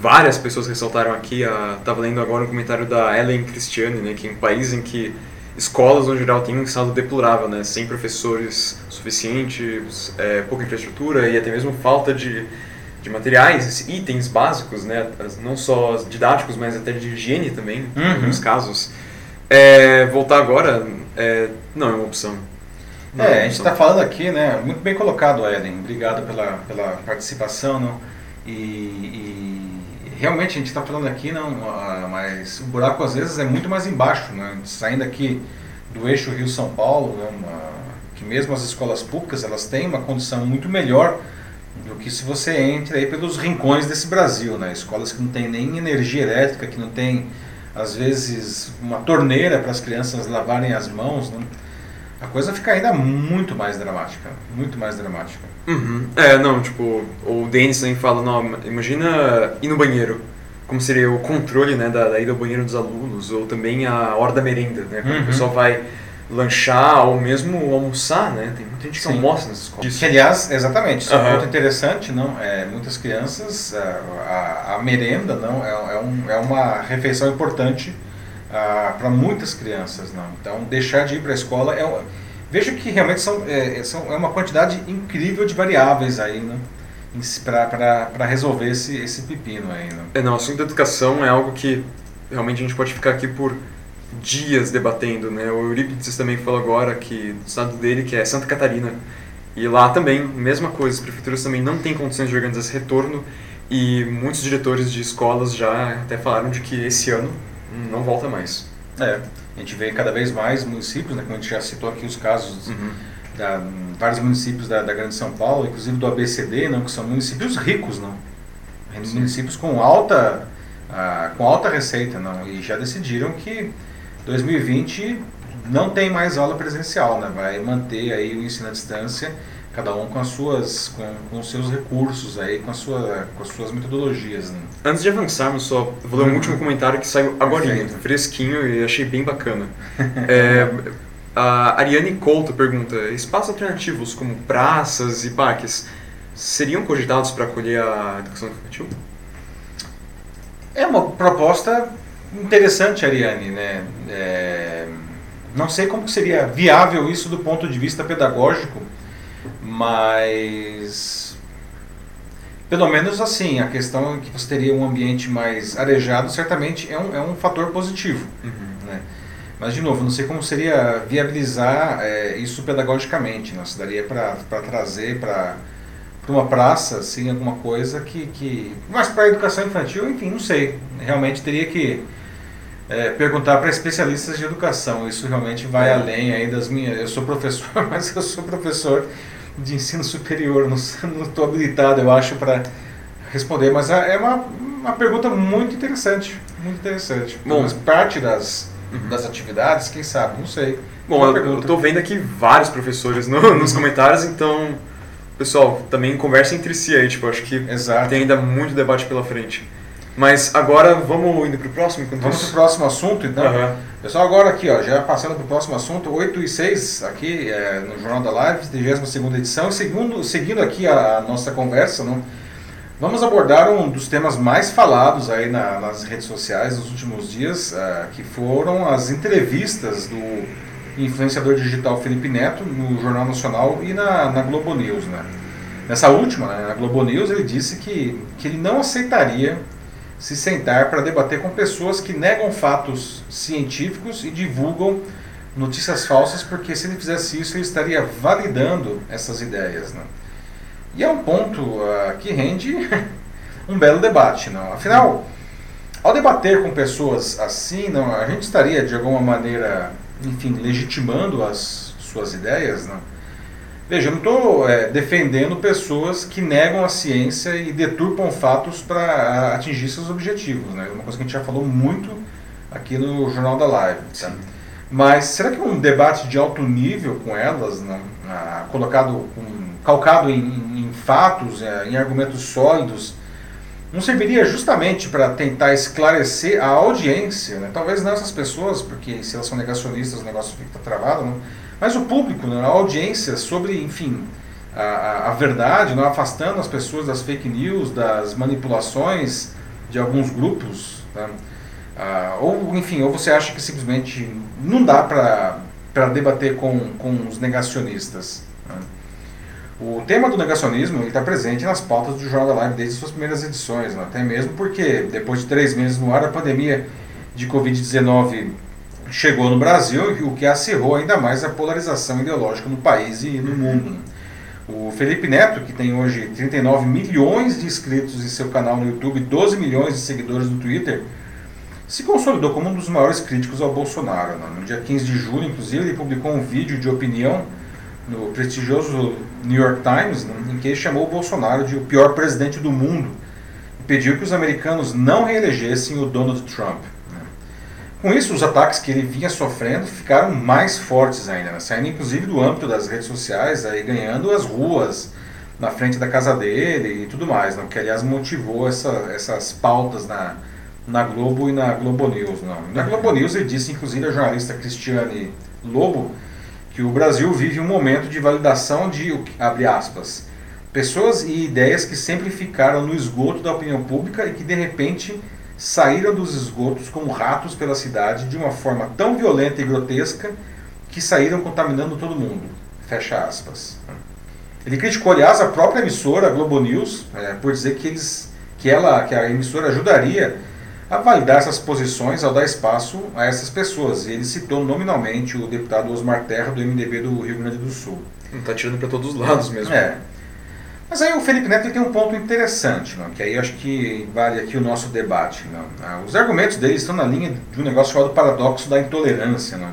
várias pessoas ressaltaram aqui, a, tava lendo agora um comentário da Ellen Christiane, né? Que em um país em que escolas, no geral, têm um estado deplorável, né? Sem professores suficientes, é, pouca infraestrutura e até mesmo falta de, de materiais, itens básicos, né? Não só didáticos, mas até de higiene também,
uhum.
em alguns casos. É, voltar agora é, não é uma opção.
É, a gente está falando aqui, né? Muito bem colocado, Ellen. Obrigado pela, pela participação. Não? E, e realmente a gente está falando aqui, não, mas o buraco às vezes é muito mais embaixo, né? Saindo aqui do eixo Rio-São Paulo, né? uma, que mesmo as escolas públicas elas têm uma condição muito melhor do que se você entra aí pelos rincões desse Brasil, né? Escolas que não tem nem energia elétrica, que não tem às vezes uma torneira para as crianças lavarem as mãos, né? A coisa fica ainda muito mais dramática. Muito mais dramática.
Uhum. É, não, tipo, o Denis também fala, não, imagina ir no banheiro. Como seria o controle né, da, da ida ao banheiro dos alunos, ou também a hora da merenda, né? Quando
uhum.
o pessoal vai lanchar ou mesmo almoçar, né? Tem muita gente que Sim. almoça nessas escolas.
Que, aliás, exatamente, isso uhum. é um ponto interessante, não? É, muitas crianças, a, a, a merenda não é, é, um, é uma refeição importante ah, para muitas crianças, não. Então, deixar de ir para a escola é, Veja que realmente são, é, são, é uma quantidade incrível de variáveis aí, né? para resolver esse, esse pepino aí. Né?
É, não, o assunto da educação é algo que realmente a gente pode ficar aqui por dias debatendo, né? O Eurípides também falou agora que o estado dele, que é Santa Catarina, e lá também, mesma coisa, as prefeituras também não têm condições de organizar esse retorno e muitos diretores de escolas já até falaram de que esse ano não volta mais.
É, a gente vê cada vez mais municípios, né, como a gente já citou aqui os casos uhum. da vários municípios da, da Grande São Paulo, inclusive do ABCD, não, que são municípios ricos, não, Sim. municípios com alta ah, com alta receita, não, e já decidiram que 2020 não tem mais aula presencial, né? Vai manter aí o ensino à distância, cada um com as suas, com, com os seus recursos aí, com, a sua, com as suas metodologias. Né?
Antes de avançarmos, só vou ler um último comentário que saiu agora, fresquinho e achei bem bacana. é, a Ariane Couto pergunta: espaços alternativos como praças e parques seriam cogitados para acolher a educação infantil?
É uma proposta interessante, Ariane, né? É, não sei como seria viável isso do ponto de vista pedagógico, mas pelo menos assim, a questão é que você teria um ambiente mais arejado certamente é um, é um fator positivo. Uhum. Né? Mas, de novo, não sei como seria viabilizar é, isso pedagogicamente. Não? Se daria para trazer para uma praça, assim, alguma coisa que... que... Mas para a educação infantil, enfim, não sei. Realmente teria que é, perguntar para especialistas de educação. Isso realmente vai é. além aí das minhas. Eu sou professor, mas eu sou professor de ensino superior. Não estou habilitado, eu acho, para responder. Mas é, é uma, uma pergunta muito interessante. Muito interessante. Bom, mas parte das, uhum. das atividades, quem sabe? Não sei.
Bom, eu estou vendo aqui vários professores no, nos comentários, então. Pessoal, também conversa entre si aí, tipo, acho que Exato. tem ainda muito debate pela frente. Mas agora vamos indo para o próximo?
Vamos para o próximo assunto, então. Uhum. Pessoal, agora aqui, ó, já passando para o próximo assunto, 8 e 6, aqui é, no Jornal da Live, 32 edição. Segundo, seguindo aqui a, a nossa conversa, não, vamos abordar um dos temas mais falados aí na, nas redes sociais nos últimos dias, uh, que foram as entrevistas do influenciador digital Felipe Neto no Jornal Nacional e na, na Globo News. Né? Nessa última, né, na Globo News, ele disse que, que ele não aceitaria se sentar para debater com pessoas que negam fatos científicos e divulgam notícias falsas, porque se ele fizesse isso, ele estaria validando essas ideias. Né? E é um ponto uh, que rende um belo debate. Não? Afinal, ao debater com pessoas assim, não, a gente estaria de alguma maneira, enfim, legitimando as suas ideias. Não? Veja, eu não estou é, defendendo pessoas que negam a ciência e deturpam fatos para atingir seus objetivos. Né? Uma coisa que a gente já falou muito aqui no Jornal da Live. Tá? Mas será que um debate de alto nível com elas, né, colocado, um, calcado em, em fatos, é, em argumentos sólidos, não serviria justamente para tentar esclarecer a audiência? Né? Talvez não essas pessoas, porque se elas são negacionistas o negócio fica travado, né? Mas o público, né, a audiência sobre, enfim, a, a, verdade, não afastando as pessoas das fake news, das manipulações de alguns grupos, né? ou enfim, ou você acha que simplesmente não dá para debater com, com os negacionistas. Né? O tema do negacionismo está presente nas pautas do Jornal da Live desde suas primeiras edições, né? até mesmo porque depois de três meses no ar, a pandemia de Covid-19 chegou no Brasil, o que acirrou ainda mais a polarização ideológica no país e no mundo. O Felipe Neto, que tem hoje 39 milhões de inscritos em seu canal no YouTube, 12 milhões de seguidores no Twitter, se consolidou como um dos maiores críticos ao Bolsonaro. Né? No dia 15 de julho, inclusive, ele publicou um vídeo de opinião no prestigioso New York Times, né, em que ele chamou o Bolsonaro de o pior presidente do mundo e pediu que os americanos não reelegessem o Donald Trump. Com isso, os ataques que ele vinha sofrendo ficaram mais fortes ainda, né? saindo inclusive do âmbito das redes sociais, aí ganhando as ruas na frente da casa dele e tudo mais, não? que aliás motivou essa, essas pautas na, na Globo e na Globo News. Não? Na Globo News ele disse, inclusive, a jornalista Cristiane Lobo, que o Brasil vive um momento de validação de, abre aspas, pessoas e ideias que sempre ficaram no esgoto da opinião pública e que de repente saíram dos esgotos como ratos pela cidade de uma forma tão violenta e grotesca que saíram contaminando todo mundo. Fecha aspas. Ele criticou, aliás, a própria emissora, a Globo News, é, por dizer que, eles, que, ela, que a emissora ajudaria a validar essas posições ao dar espaço a essas pessoas. E ele citou nominalmente o deputado Osmar Terra, do MDB do Rio Grande do Sul.
Está tirando para todos os lados mesmo.
É. Mas aí o Felipe Neto tem um ponto interessante, não? que aí acho que vale aqui o nosso debate. Não? Ah, os argumentos dele estão na linha de um negócio chamado paradoxo da intolerância, não?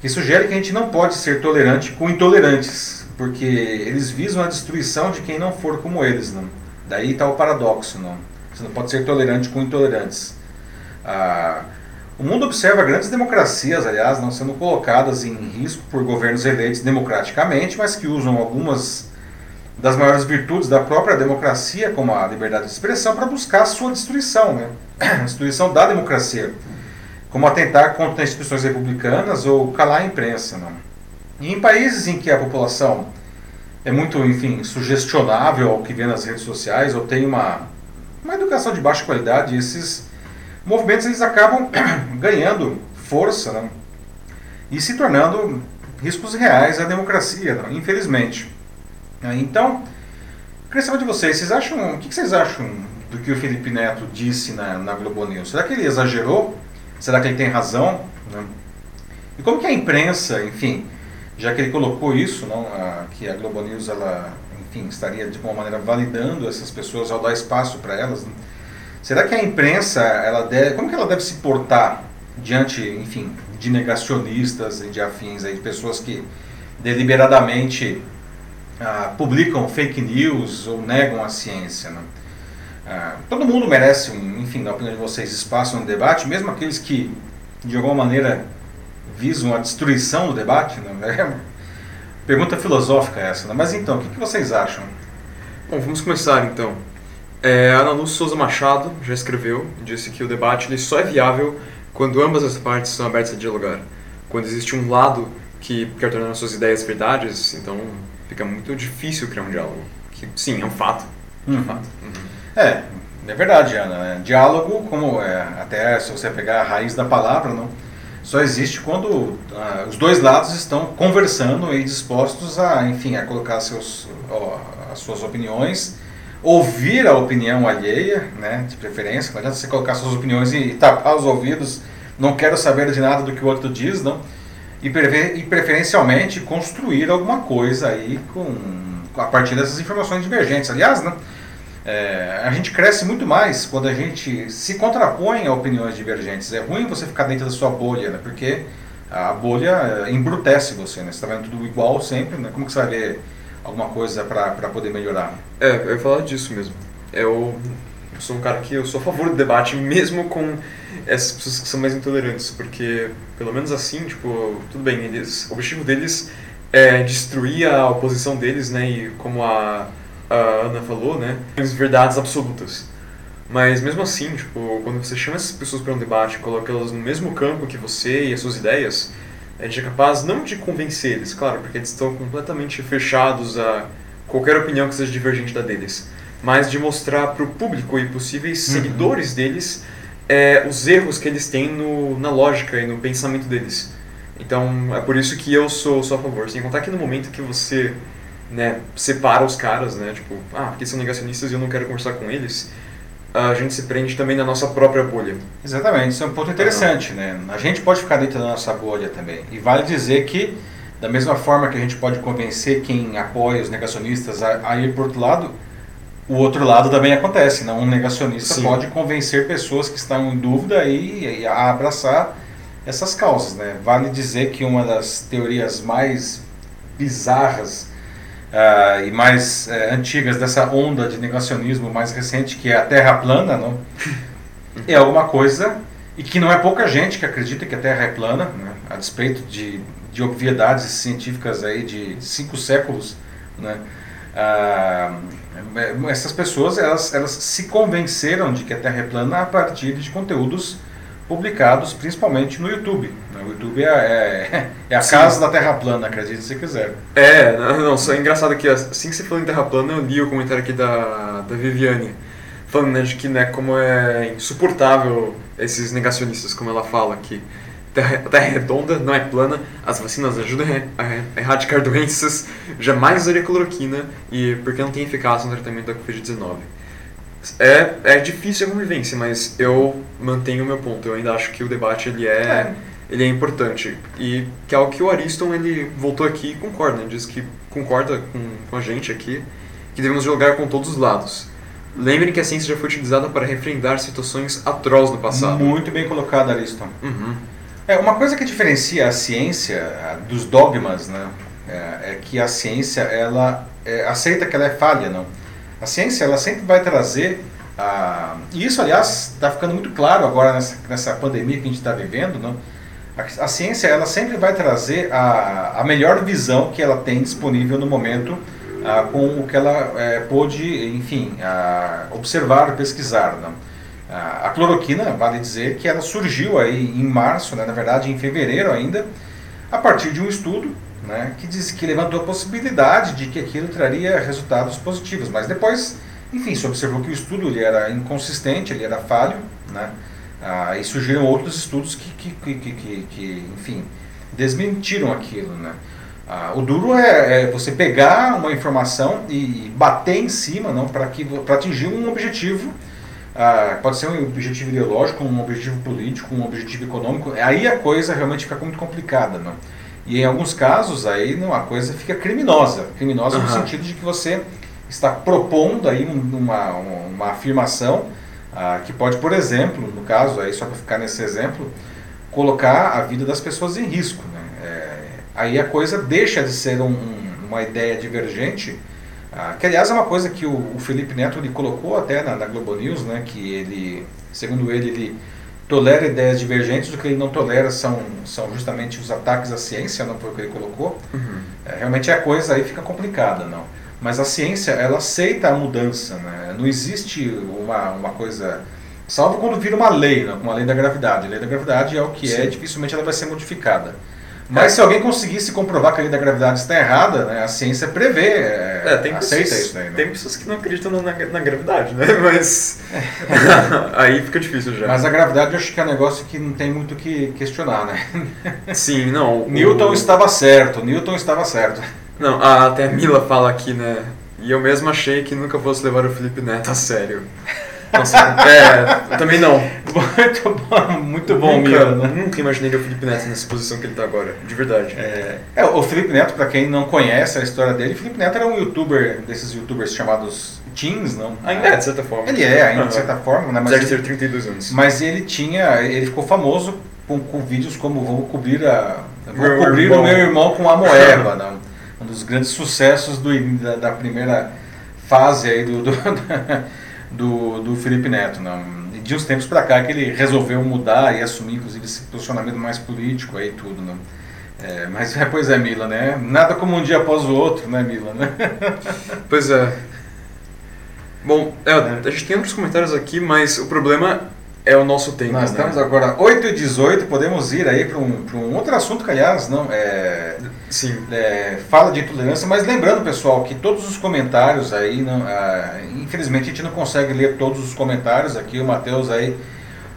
que sugere que a gente não pode ser tolerante com intolerantes, porque eles visam a destruição de quem não for como eles. Não? Daí está o paradoxo. Não? Você não pode ser tolerante com intolerantes. Ah, o mundo observa grandes democracias, aliás, não sendo colocadas em risco por governos eleitos democraticamente, mas que usam algumas das maiores virtudes da própria democracia, como a liberdade de expressão, para buscar a sua destruição, né? a destruição da democracia, como atentar contra instituições republicanas ou calar a imprensa. Né? E em países em que a população é muito, enfim, sugestionável ao que vê nas redes sociais ou tem uma, uma educação de baixa qualidade, esses movimentos eles acabam ganhando força né? e se tornando riscos reais à democracia, né? infelizmente. Né? Então, queria saber de vocês, vocês acham, o que vocês acham do que o Felipe Neto disse na, na Globo News? Será que ele exagerou? Será que ele tem razão? Né? E como que a imprensa, enfim, já que ele colocou isso, não, a, que a Globo News, ela, enfim, estaria de alguma maneira validando essas pessoas ao dar espaço para elas, né? será que a imprensa, ela deve, como que ela deve se portar diante, enfim, de negacionistas e de afins, aí, de pessoas que deliberadamente ah, publicam fake news ou negam a ciência. Né? Ah, todo mundo merece, enfim, na opinião de vocês, espaço no debate, mesmo aqueles que, de alguma maneira, visam a destruição do debate. Né? É pergunta filosófica essa, né? mas então, o que, que vocês acham?
Bom, vamos começar então. É, Ana Luz Souza Machado já escreveu, disse que o debate ele só é viável quando ambas as partes estão abertas a dialogar. Quando existe um lado que quer tornar suas ideias verdades, então fica muito difícil criar um diálogo. Que, sim, é um fato.
Uhum. É, um fato. Uhum. é, é verdade, Ana. Né? Diálogo, como é, até se você pegar a raiz da palavra, não, só existe quando uh, os dois lados estão conversando e dispostos a, enfim, a colocar seus, as suas opiniões, ouvir a opinião alheia, né, de preferência. Não adianta você colocar suas opiniões e tapar os ouvidos. Não quero saber de nada do que o outro diz, não e, e preferencialmente construir alguma coisa aí com, a partir dessas informações divergentes. Aliás, né, é, a gente cresce muito mais quando a gente se contrapõe a opiniões divergentes. É ruim você ficar dentro da sua bolha, né, porque a bolha é, embrutece você. Né, você está vendo tudo igual sempre, né, como que você vai ver alguma coisa para poder melhorar?
É, eu ia falar disso mesmo. Eu sou um cara que eu sou a favor do debate, mesmo com essas pessoas que são mais intolerantes, porque pelo menos assim, tipo, tudo bem, eles, o objetivo deles é destruir a oposição deles, né, e como a, a Ana falou, né, as verdades absolutas. Mas mesmo assim, tipo, quando você chama essas pessoas para um debate, coloca elas no mesmo campo que você e as suas ideias, a gente é capaz não de convencer eles, claro, porque eles estão completamente fechados a qualquer opinião que seja divergente da deles, mas de mostrar para o público e possíveis uhum. seguidores deles é, os erros que eles têm no, na lógica e no pensamento deles. Então é por isso que eu sou, sou a favor. Sem contar que no momento que você né, separa os caras, né, tipo, ah, porque são negacionistas e eu não quero conversar com eles, a gente se prende também na nossa própria bolha.
Exatamente, isso é um ponto interessante, né? A gente pode ficar dentro da nossa bolha também. E vale dizer que, da mesma forma que a gente pode convencer quem apoia os negacionistas a, a ir por outro lado, o outro lado também acontece, não? Um negacionista Sim. pode convencer pessoas que estão em dúvida e, e, a abraçar essas causas, né? Vale dizer que uma das teorias mais bizarras uh, e mais uh, antigas dessa onda de negacionismo mais recente, que é a Terra plana, não? é alguma coisa e que não é pouca gente que acredita que a Terra é plana, né? a despeito de, de obviedades científicas aí de cinco séculos, né? Uh, essas pessoas elas, elas se convenceram de que a Terra é plana a partir de conteúdos publicados principalmente no YouTube. O YouTube é, é, é a Sim. casa da Terra plana, acredite se quiser.
É, não, não, só é engraçado que assim que você falou em Terra plana, eu li o comentário aqui da, da Viviane, falando né, de que né, como é insuportável esses negacionistas, como ela fala aqui. Terra, a Terra é redonda, não é plana, as vacinas ajudam a erradicar doenças, jamais usaria cloroquina e porque não tem eficácia no tratamento da Covid-19. É, é difícil a convivência, mas eu mantenho o meu ponto. Eu ainda acho que o debate ele é, é. Ele é importante. E que é o que o Ariston ele voltou aqui e concorda. Ele diz que concorda com, com a gente aqui que devemos jogar com todos os lados. Lembrem que a ciência já foi utilizada para refrendar situações atrozes no passado.
Muito bem colocado, Ariston. Uhum. É, uma coisa que diferencia a ciência dos dogmas né, é, é que a ciência ela é, aceita que ela é falha. Não? A ciência ela sempre vai trazer, a, e isso aliás está ficando muito claro agora nessa, nessa pandemia que a gente está vivendo, não? A, a, ciência ela sempre vai trazer a, a melhor visão que ela tem disponível no momento ah, com o que ela é, pôde, enfim, observar, pesquisar. Né? A cloroquina, vale dizer que ela surgiu aí em março, né, na verdade em fevereiro ainda, a partir de um estudo né, que diz que levantou a possibilidade de que aquilo traria resultados positivos, mas depois, enfim, se observou que o estudo ele era inconsistente, ele era falho, né, ah, e surgiram outros estudos que, que, que, que, que enfim, desmentiram aquilo, né. Ah, o duro é, é, você pegar uma informação e bater em cima não para que para atingir um objetivo ah, pode ser um objetivo ideológico um objetivo político um objetivo econômico aí a coisa realmente fica muito complicada não e em alguns casos aí não a coisa fica criminosa criminosa uhum. no sentido de que você está propondo aí uma, uma afirmação ah, que pode por exemplo no caso aí só para ficar nesse exemplo colocar a vida das pessoas em risco né? aí a coisa deixa de ser um, uma ideia divergente, ah, que aliás é uma coisa que o, o Felipe Neto ele colocou até na, na, Globo News, né, que ele, segundo ele, ele tolera ideias divergentes, o que ele não tolera são, são justamente os ataques à ciência, não foi o que ele colocou. Uhum. É, realmente a coisa aí fica complicada, não. Mas a ciência, ela aceita a mudança, né? não existe uma, uma coisa... Salvo quando vira uma lei, né? uma lei da gravidade. A lei da gravidade é o que é, Sim. é, dificilmente ela vai ser modificada. Mas se alguém conseguisse comprovar que a lei da gravidade está errada, né, a ciência prevê, é, é, tem aceita pessoas, isso daí.
Né? Tem pessoas que não acreditam na, na gravidade, né? Mas aí fica difícil já.
Mas a gravidade eu acho que é um negócio que não tem muito o que questionar, né?
Sim, não.
Newton o... estava certo, Newton estava certo.
Não, até a Mila fala aqui, né? E eu mesmo achei que nunca fosse levar o Felipe Neto a sério. É, eu também não.
Muito bom, muito bom
nunca,
né?
Nunca imaginei o Felipe Neto nessa posição que ele está agora, de verdade.
É, é, o Felipe Neto, para quem não conhece a história dele, o Felipe Neto era um youtuber, desses youtubers chamados teens, não?
Ainda é, de certa forma.
Ele é, ainda de certa forma, né?
Mas Deve ter 32 anos.
Mas ele tinha, ele ficou famoso com, com vídeos como Vou cobrir a... Vou meu cobrir irmão. o meu irmão com a moeba, não? Um dos grandes sucessos do, da, da primeira fase aí do, do do, do Felipe Neto. Não. E de uns tempos para cá que ele resolveu mudar e assumir, inclusive, esse posicionamento mais político aí tudo. Não. É, mas, pois é, Mila, né? Nada como um dia após o outro, né, Mila? Né?
Pois é. Bom, é, a gente tem outros comentários aqui, mas o problema é o nosso tempo.
Nós
né?
estamos agora 8 e 18 podemos ir aí para um, um outro assunto que, aliás, não, é,
Sim.
É, fala de intolerância, mas lembrando, pessoal, que todos os comentários aí, não, ah, infelizmente a gente não consegue ler todos os comentários aqui, o Matheus aí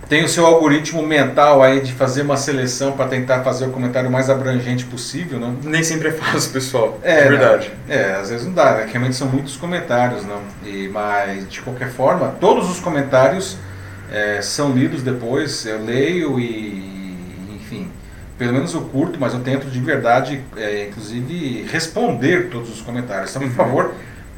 tem o seu algoritmo mental aí de fazer uma seleção para tentar fazer o comentário mais abrangente possível, não?
Nem sempre é fácil, pessoal. É, é verdade.
Não, é, às vezes não dá, né? realmente são muitos comentários, não. E, mas de qualquer forma, todos os comentários é, são lidos depois, eu leio e, enfim, pelo menos eu curto, mas eu tento de verdade, é, inclusive, responder todos os comentários. Então, por uhum. favor,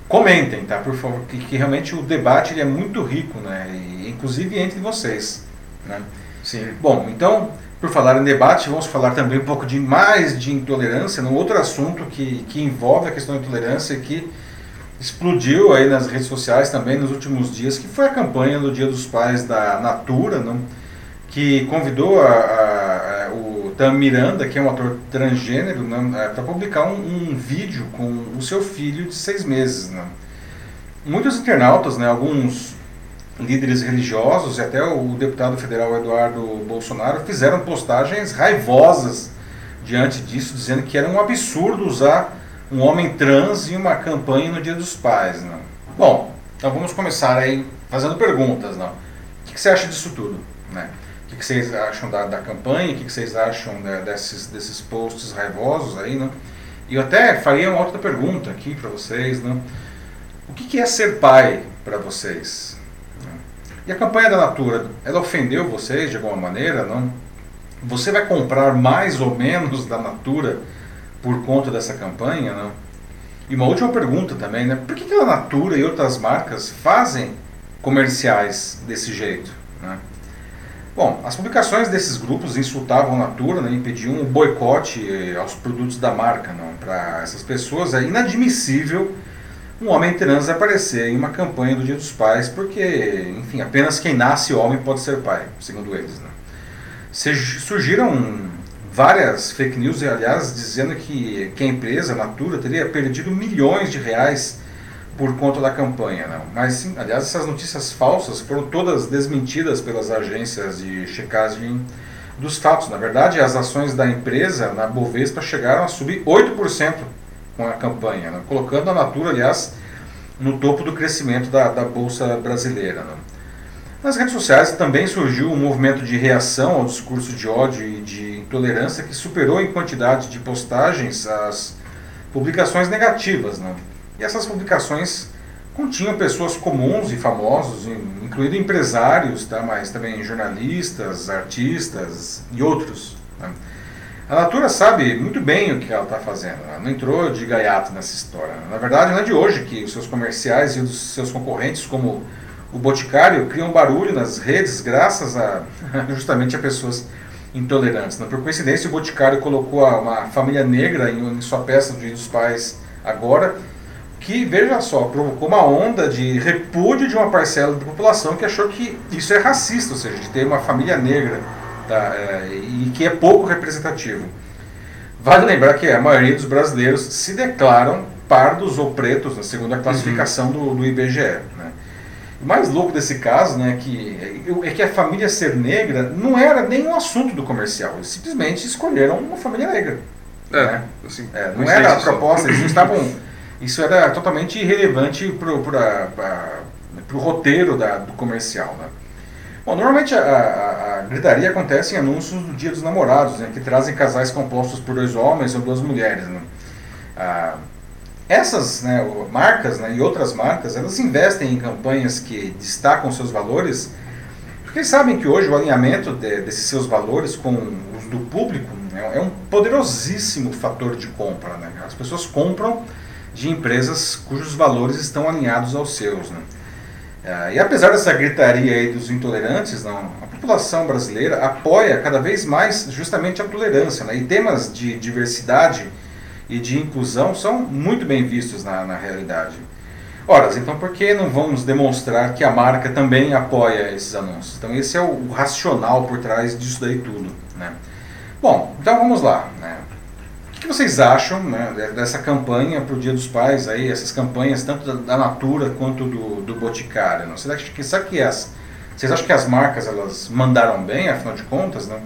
comentem, tá? Por favor, que, que realmente o debate ele é muito rico, né? E, inclusive entre vocês, né?
Sim.
Bom, então, por falar em debate, vamos falar também um pouco de mais de intolerância, num outro assunto que, que envolve a questão da intolerância e que explodiu aí nas redes sociais também nos últimos dias, que foi a campanha do Dia dos Pais da Natura, não? que convidou a, a, a, o Tam Miranda, que é um ator transgênero, para publicar um, um, vídeo com o seu filho de seis meses. Não? Muitos internautas, né, alguns líderes religiosos e até o deputado federal Eduardo Bolsonaro fizeram postagens raivosas diante disso, dizendo que era um absurdo usar um homem trans em uma campanha no Dia dos Pais. Não? Bom, então vamos começar aí fazendo perguntas. Não? O que, você acha disso tudo? Né? O que, vocês acham da, da campanha? O que, vocês acham né, desses, desses posts raivosos aí, né? E eu até faria uma outra pergunta aqui para vocês, né? O que, que é ser pai para vocês? E a campanha da Natura, ela ofendeu vocês de alguma maneira, não? Você vai comprar mais ou menos da Natura por conta dessa campanha, não? E uma última pergunta também, né? Por que, que a Natura e outras marcas fazem comerciais desse jeito, né? Bom, as publicações desses grupos insultavam a Natura né, e pediam um boicote eh, aos produtos da marca. Para essas pessoas é inadmissível um homem trans aparecer em uma campanha do Dia dos Pais, porque, enfim, apenas quem nasce homem pode ser pai, segundo eles. Né? Surgiram várias fake news, aliás, dizendo que, que a empresa, a Natura, teria perdido milhões de reais por conta da campanha, não. Mas, sim, aliás, essas notícias falsas foram todas desmentidas pelas agências de checagem dos fatos. Na verdade, as ações da empresa na Bovespa chegaram a subir 8% com a campanha, né? colocando a Natura, aliás, no topo do crescimento da, da Bolsa Brasileira. Né? Nas redes sociais também surgiu um movimento de reação ao discurso de ódio e de intolerância que superou em quantidade de postagens as publicações negativas. Né? E essas publicações continham pessoas comuns e famosos, incluindo empresários, tá? mas também jornalistas, artistas e outros. Né? A Natura sabe muito bem o que ela está fazendo, ela não entrou de gaiato nessa história. Na verdade, não é de hoje que os seus comerciais e os seus concorrentes, como o Boticário, criam barulho nas redes graças a justamente a pessoas intolerantes. Por coincidência, o Boticário colocou uma família negra em, sua peça do Dia dos Pais agora, que, veja só, provocou uma onda de repúdio de uma parcela da população que achou que isso é racista, ou seja, de ter uma família negra tá, é, e que é pouco representativo. Vale lembrar que a maioria dos brasileiros se declaram pardos ou pretos, na segunda classificação uhum. do, do IBGE. O mais louco desse caso né, que, é que a família ser negra não era nem um assunto do comercial, eles simplesmente escolheram uma família negra. É, né? assim, é, não era a proposta, eles não estavam isso era totalmente irrelevante para o roteiro da, do comercial. Né? Bom, normalmente a, a, a, gritaria acontece em anúncios do Dia dos Namorados, né, que trazem casais compostos por dois homens ou duas mulheres. Né? Ah, essas né, marcas né, e outras marcas, elas investem em campanhas que destacam seus valores, porque sabem que hoje o alinhamento de, desses seus valores com os do público né, é um poderosíssimo fator de compra. Né? As pessoas compram de empresas cujos valores estão alinhados aos seus. Né? É, e apesar dessa gritaria aí dos intolerantes, não, a população brasileira apoia cada vez mais justamente a tolerância. Né? E temas de diversidade e de inclusão são muito bem vistos na, na realidade. Ora, então por que não vamos demonstrar que a marca também apoia esses anúncios? Então esse é o, o racional por trás disso daí tudo. Né? Bom, então vamos lá. Né? que vocês acham né, dessa campanha para o Dia dos Pais, aí, essas campanhas tanto da, da Natura quanto do, do Boticário? Não? Acham que, será que as, vocês acham que as marcas elas mandaram bem, afinal de contas? Né?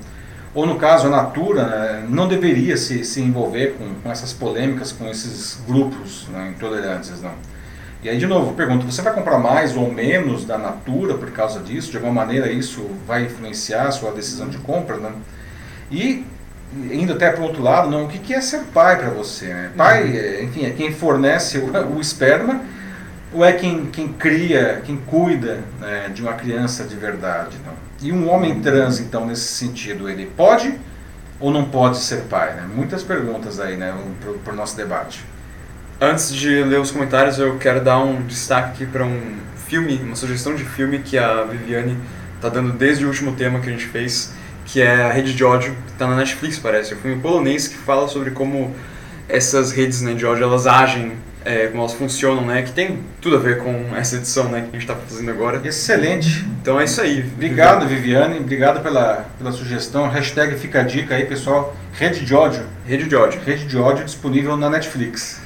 Ou no caso a Natura né, não deveria se, se envolver com, com essas polêmicas, com esses grupos né, intolerantes? Não? E aí, de novo, pergunto: você vai comprar mais ou menos da Natura por causa disso? De alguma maneira isso vai influenciar a sua decisão de compra? Né? E indo até para o outro lado, não, o que, que é ser pai para você? Né? Pai, uhum. é, enfim, é quem fornece o, o, esperma ou é quem, quem cria, quem cuida né, de uma criança de verdade? Não? E um homem trans, então, nesse sentido, ele pode ou não pode ser pai? Né? Muitas perguntas aí né, para o nosso debate.
Antes de ler os comentários, eu quero dar um destaque para um filme, uma sugestão de filme que a Viviane está dando desde o último tema que a gente fez, que é a rede de ódio, que está na Netflix, parece. É um filme polonês que fala sobre como essas redes né, de ódio elas agem, é, como elas funcionam, né? Que tem tudo a ver com essa edição né, que a gente está fazendo agora.
Excelente.
Então é isso aí.
Obrigado, Viviane. Obrigado pela, pela sugestão. Hashtag fica a dica aí, pessoal. Rede de ódio.
Rede de ódio.
Rede de ódio disponível na Netflix.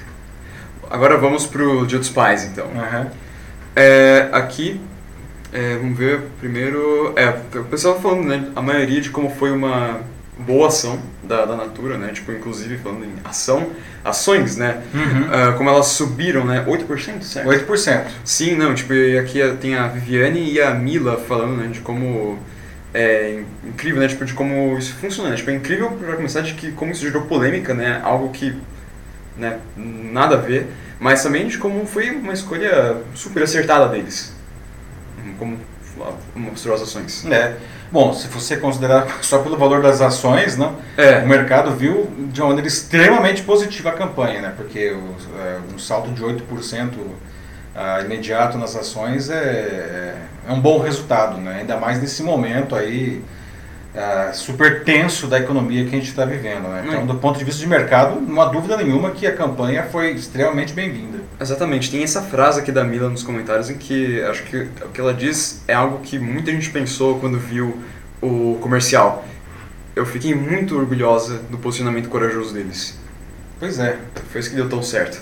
Agora vamos para o Dia dos Pais, então.
Uhum.
É, aqui é, vamos ver primeiro. É, o pessoal falando, né, a maioria de como foi uma boa ação da, da Natura, né? Tipo, inclusive falando em ação, ações, né?
Uhum.
Uh, como elas subiram, né? 8%, certo?
8%.
Sim, não, tipo, aqui tem a Viviane e a Mila falando, né, de como é incrível, né? Tipo, de como isso funciona. Né? Tipo, é incrível para começar de que como isso gerou polêmica, né? Algo que, né? Nada a ver. Mas também de como foi uma escolha super acertada deles. Como mostrou as ações.
É. Bom, se você considerar só pelo valor das ações, não,
É.
o mercado viu de uma maneira extremamente positiva a campanha, né? Porque o, é, um salto de 8% ah, imediato nas ações é, é, é um bom resultado, né? Ainda mais nesse momento aí ah, super tenso da economia que a gente está vivendo, né? Então, do ponto de vista de mercado, não há dúvida nenhuma que a campanha foi extremamente bem-vinda.
Exatamente, tem essa frase aqui da Mila nos comentários em que acho que o que ela diz é algo que muita gente pensou quando viu o comercial. Eu fiquei muito orgulhosa do posicionamento corajoso deles.
Pois é.
Foi isso que deu tão certo.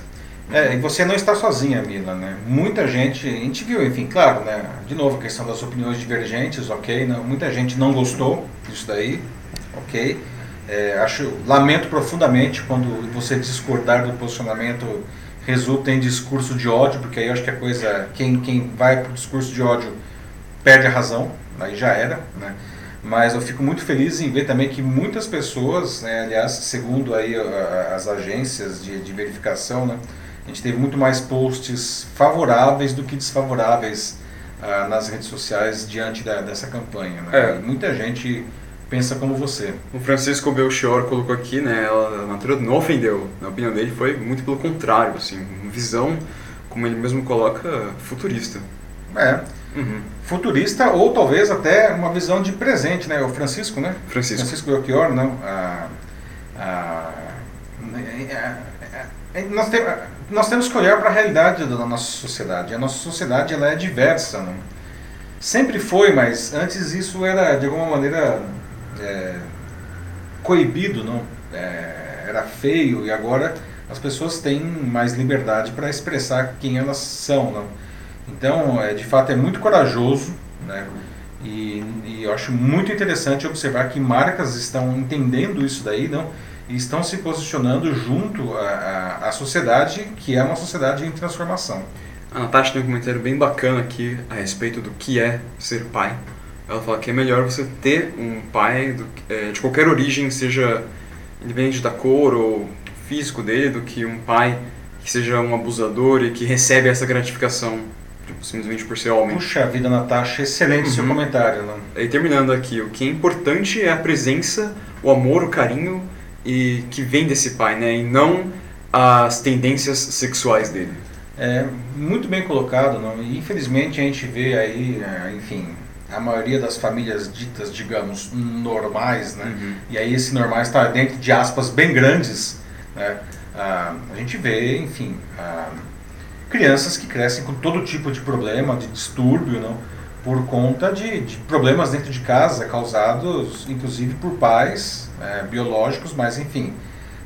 É, e você não está sozinha, Mila, né? Muita gente, a gente viu, enfim, claro, né? De novo, a questão das opiniões divergentes, ok? Não, muita gente não gostou disso daí, ok? É, acho, lamento profundamente quando você discordar do posicionamento resulta em discurso de ódio, porque aí eu acho que a coisa, quem, quem vai para o discurso de ódio perde a razão, aí já era, né? Mas eu fico muito feliz em ver também que muitas pessoas, né, aliás, segundo aí as agências de, de verificação, né, a gente teve muito mais posts favoráveis do que desfavoráveis ah, nas redes sociais diante da- dessa campanha. Né?
É.
Muita gente pensa como você.
O Francisco Belchior colocou aqui, né, ela, a natureza não ofendeu. Na opinião dele foi muito pelo contrário, assim, uma visão, como ele mesmo coloca, futurista.
É,
Uhum.
futurista ou talvez até uma visão de presente, né? O Francisco, né?
Francisco.
Francisco Belchior, não. Ah, ah, é, é, é, nós, tem- nós temos que olhar para a realidade da nossa sociedade. A nossa sociedade ela é diversa, não? Sempre foi, mas antes isso era de alguma maneira é, coibido, não? É, era feio e agora as pessoas têm mais liberdade para expressar quem elas são, não? Então, é, de fato, é muito corajoso, né? E, e eu acho muito interessante observar que marcas estão entendendo isso daí, não? E estão se posicionando junto à, à, sociedade, que é uma sociedade em transformação.
A Natasha tem um comentário bem bacana aqui a respeito do que é ser pai. Ela fala que é melhor você ter um pai do é, de qualquer origem, seja independente da cor ou físico dele, do que um pai que seja um abusador e que recebe essa gratificação tipo, simplesmente por ser homem.
Puxa vida, Natasha, excelente seu
Uhum.
comentário, não?
E terminando aqui, o que é importante é a presença, o amor, o carinho e que vem desse pai, né? E não as tendências sexuais dele.
É muito bem colocado, não? E infelizmente a gente vê aí, é, enfim, a maioria das famílias ditas, digamos, normais, né?
Uhum.
E aí esse normal está dentro de aspas bem grandes, né? Ah, a gente vê, enfim, ah, crianças que crescem com todo tipo de problema, de distúrbio, não? Por conta de, de problemas dentro de casa causados, inclusive, por pais eh, biológicos, mas enfim,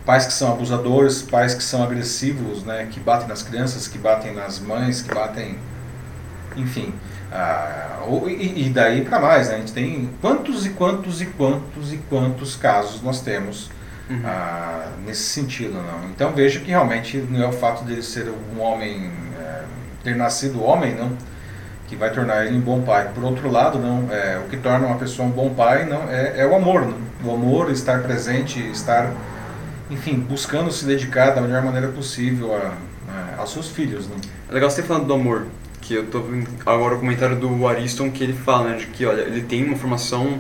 pais que são abusadores, pais que são agressivos, né? Que batem nas crianças, que batem nas mães, que batem, enfim. Ah, e, e daí para mais, né? A gente tem quantos e quantos e quantos e quantos casos nós temos
Uhum.
ah, nesse sentido, não. Então veja que realmente não é o fato dele ser um homem, eh, ter nascido homem, não, que vai tornar ele um bom pai. Por outro lado, não, é, o que torna uma pessoa um bom pai não é, é o amor, não? o amor, estar presente, estar, enfim, buscando se dedicar da melhor maneira possível a, a- aos seus filhos, não.
É legal você ter falado do amor, que eu tô vendo agora o comentário do Ariston que ele fala, né, de que, olha, ele tem uma formação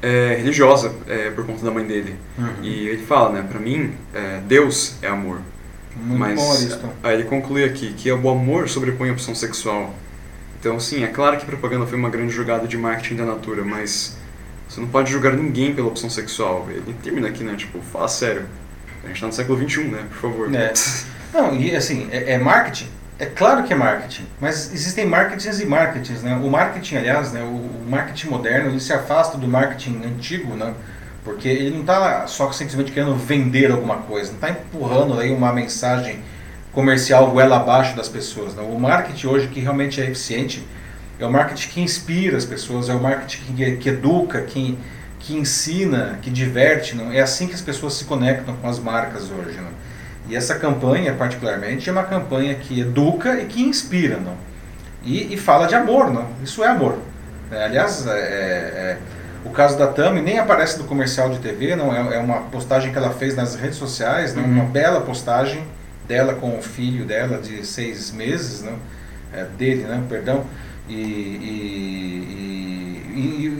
é, religiosa é, por conta da mãe dele. E ele fala, né, pra mim, é, Deus é amor.
Muito
Mas
bom, Ariston.
aí ele conclui aqui que o amor sobrepõe a opção sexual. Então, sim, é claro que a propaganda foi uma grande jogada de marketing da Natura, mas você não pode julgar ninguém pela opção sexual. Ele termina aqui, né, tipo, fala sério. A gente tá no século XXI, né, por favor.
É. Não, e assim, é, é marketing? É claro que é marketing, mas existem marketings e marketings, né? O marketing, aliás, né, o, marketing moderno, ele se afasta do marketing antigo, né? Porque ele não está só simplesmente querendo vender alguma coisa, não está empurrando aí uma mensagem comercial goela abaixo das pessoas. Né? O marketing hoje que realmente é eficiente é o marketing que inspira as pessoas, é o marketing que, que educa, que, que ensina, que diverte. Não? É assim que as pessoas se conectam com as marcas hoje. Não? E essa campanha, particularmente, é uma campanha que educa e que inspira. Não? E, e fala de amor. Não? Isso é amor. É, aliás, é, é, O caso da Tami nem aparece no comercial de TV, não é, é uma postagem que ela fez nas redes sociais, né? uma bela postagem dela com o filho dela de seis meses, né? É, dele, né? Perdão. E, e,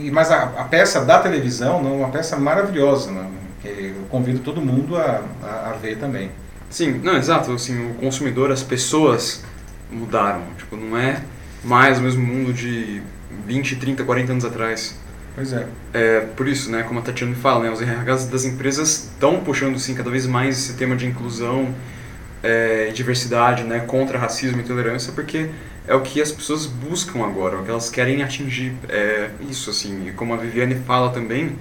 e, mas a, a, peça da televisão, não, uma peça maravilhosa, né? que eu convido todo mundo a, a, a ver também.
Sim, não, exato. Assim, o consumidor, as pessoas mudaram. Tipo, não é mais o mesmo mundo de 20, 30, 40 anos atrás.
Pois é.
É, por isso, né, como a Tatiana fala, né, os RHs das empresas estão puxando sim cada vez mais esse tema de inclusão é, diversidade, né, contra racismo e intolerância, porque é o que as pessoas buscam agora, o que elas querem atingir. É isso, assim, e como a Viviane fala também,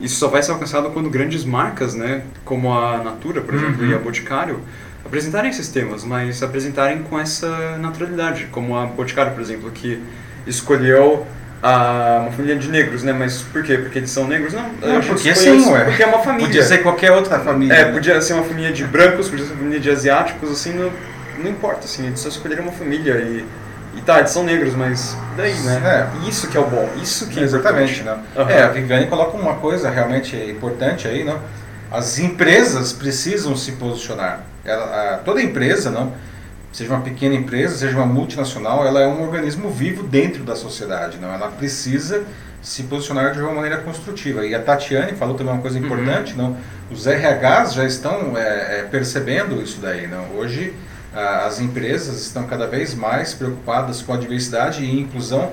isso só vai ser alcançado quando grandes marcas, né, como a Natura, por exemplo, uhum. e a Boticário, apresentarem esses temas, mas apresentarem com essa naturalidade, como a Boticário, por exemplo, que escolheu a, uma família de negros, né? Mas por quê? Porque eles são negros? Não,
não porque sim, ué.
Porque é uma família.
Podia ser qualquer outra família.
É, né? podia ser uma família de brancos, podia ser uma família de asiáticos, assim, não, não importa, assim, eles só escolheram uma família e, e tá, eles são negros, mas daí, né? É. Isso que é o bom, isso que é
Exatamente, né? Uhum. É, a Viviane coloca uma coisa realmente importante aí, não? As empresas precisam se posicionar. Ela, a, toda empresa, não? seja uma pequena empresa, seja uma multinacional, ela é um organismo vivo dentro da sociedade, não? Ela precisa se posicionar de uma maneira construtiva. E a Tatiane falou também uma coisa uhum. importante, uhum. não? Os RHs já estão é, é, percebendo isso daí, não? Hoje as empresas estão cada vez mais preocupadas com a diversidade e inclusão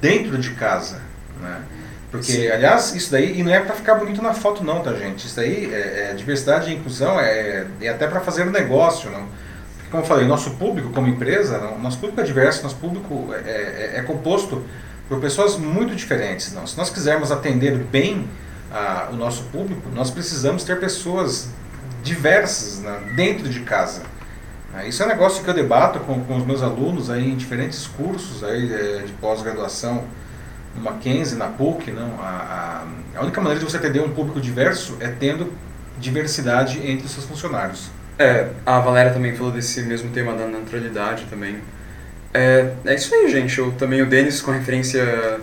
dentro de casa, né? Porque, Sim. aliás, isso daí, e não é para ficar bonito na foto não, tá gente? Isso daí, é, é diversidade e inclusão é, é até para fazer um negócio, não? como eu falei, nosso público como empresa, nosso público é diverso, nosso público é, é, é composto por pessoas muito diferentes. Não. Se nós quisermos atender bem a, o nosso público, nós precisamos ter pessoas diversas né, dentro de casa. É, isso é um negócio que eu debato com, com os meus alunos aí em diferentes cursos aí, é, de pós-graduação, no Mackenzie, na PUC. Não? A, a, a única maneira de você atender um público diverso é tendo diversidade entre os seus funcionários.
É, a Valéria também falou desse mesmo tema da naturalidade também. É, é isso aí, gente. Eu, também o Denis com referência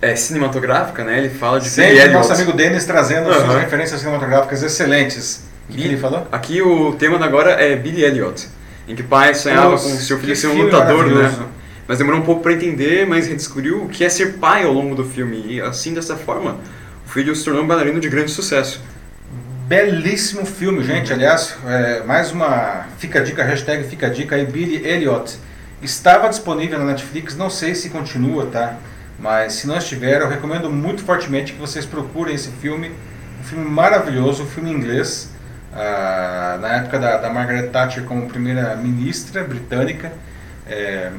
é, cinematográfica, né? Ele fala de
Sempre Billy nosso amigo Denis trazendo uhum. suas referências cinematográficas excelentes. O que, ele falou?
Aqui o tema agora é Billy Elliot, em que pai sonhava Nossa, com seu filho ser um lutador, né? Mas demorou um pouco para entender, mas redescobriu o que é ser pai ao longo do filme. E assim, dessa forma, o filho se tornou um bailarino de grande sucesso.
Belíssimo filme, gente. Aliás, é, mais uma fica a dica, hashtag fica a dica aí, Billy Elliot. Estava disponível na Netflix, não sei se continua, tá? Mas se não estiver, eu recomendo muito fortemente que vocês procurem esse filme. Um filme maravilhoso, um filme inglês. Ah, na época da, da, Margaret Thatcher como primeira-ministra britânica. É,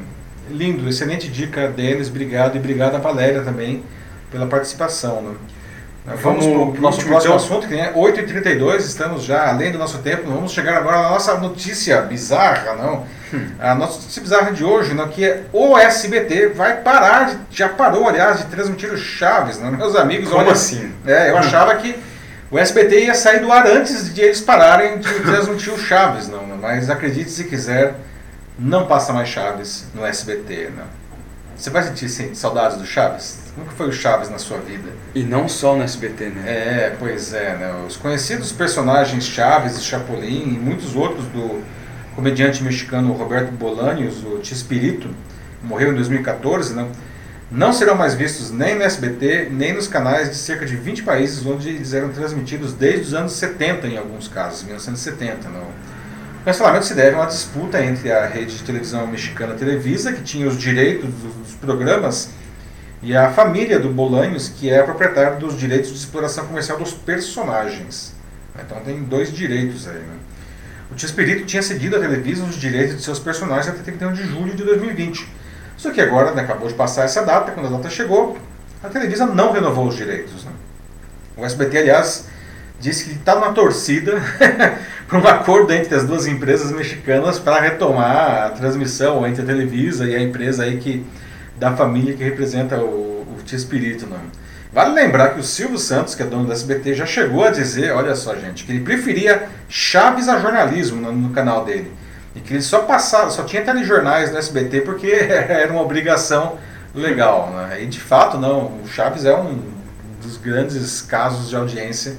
lindo, excelente dica, Denis. Obrigado. E obrigado a Valéria também pela participação. Né? Vamos para o nosso próximo então. assunto, que é 8h32, estamos já além do nosso tempo. Vamos chegar agora na nossa notícia bizarra, não? Hum. A nossa notícia bizarra de hoje, não, que é o SBT vai parar, já parou, aliás, de transmitir o Chaves, não? meus amigos.
Como olha, assim?
É, eu hum. achava que o SBT ia sair do ar antes de eles pararem de transmitir o Chaves, não? Mas acredite se quiser, não passa mais Chaves no SBT, não. Você vai sentir sim, saudades do Chaves? Como que foi o Chaves na sua vida?
E não só no SBT, né?
É, pois é, né? Os conhecidos personagens Chaves e Chapolin e muitos outros do comediante mexicano Roberto Bolaños, o Chespirito, morreu em 2014, né? Não serão mais vistos nem no SBT, nem nos canais de cerca de 20 países onde eles eram transmitidos desde os anos 70 em alguns casos, 1970, não. O cancelamento se deve a uma disputa entre a rede de televisão mexicana Televisa, que tinha os direitos dos programas e a família do Bolanhos, que é a proprietária dos direitos de exploração comercial dos personagens. Então tem dois direitos aí. Né? O Chespirito tinha cedido à Televisa os direitos de seus personagens até 31 de julho de 2020. Só que agora, né, acabou de passar essa data, quando a data chegou, a Televisa não renovou os direitos. Né? O SBT, aliás, disse que está numa torcida para um acordo entre as duas empresas mexicanas para retomar a transmissão entre a Televisa e a empresa aí que da família que representa o, o Tia Espírito. Né? Vale lembrar que o Silvio Santos, que é dono do SBT, já chegou a dizer, olha só gente, que ele preferia Chaves a jornalismo no, no canal dele. E que ele só passava, só tinha telejornais no SBT porque era uma obrigação legal. Né? E de fato não, o Chaves é um dos grandes casos de audiência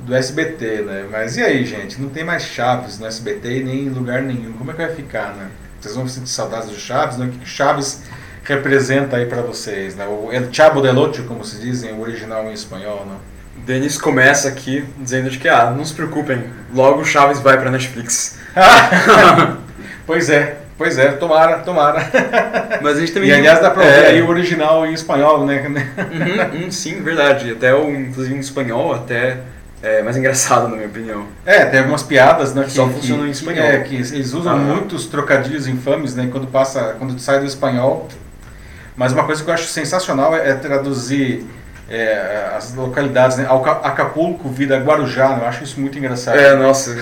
do SBT, né? Mas e aí, gente? Não tem mais Chaves no SBT e nem em lugar nenhum. Como é que vai ficar, né? Vocês vão sentir saudades do Chaves, né? O que Chaves representa aí para vocês, né? O El Chavo del Ocho, como se dizem, o original em espanhol, né?
Denis começa aqui dizendo de que, ah, não se preocupem, logo o Chaves vai pra Netflix.
pois é, pois é, tomara, tomara.
Mas a gente também...
E aliás dá pra ver é... aí o original em espanhol, né?
Uhum, sim, verdade. Até o, inclusive em espanhol, até é mais engraçado, na minha opinião.
É, tem algumas piadas, né? Que,
Só funcionam em espanhol.
É, que eles usam ah. muitos trocadilhos infames, né? Quando passa, quando sai do espanhol. Mas uma coisa que eu acho sensacional é, é traduzir é, as localidades, né? Acapulco vira Guarujá, né? eu acho isso muito engraçado.
É, nossa.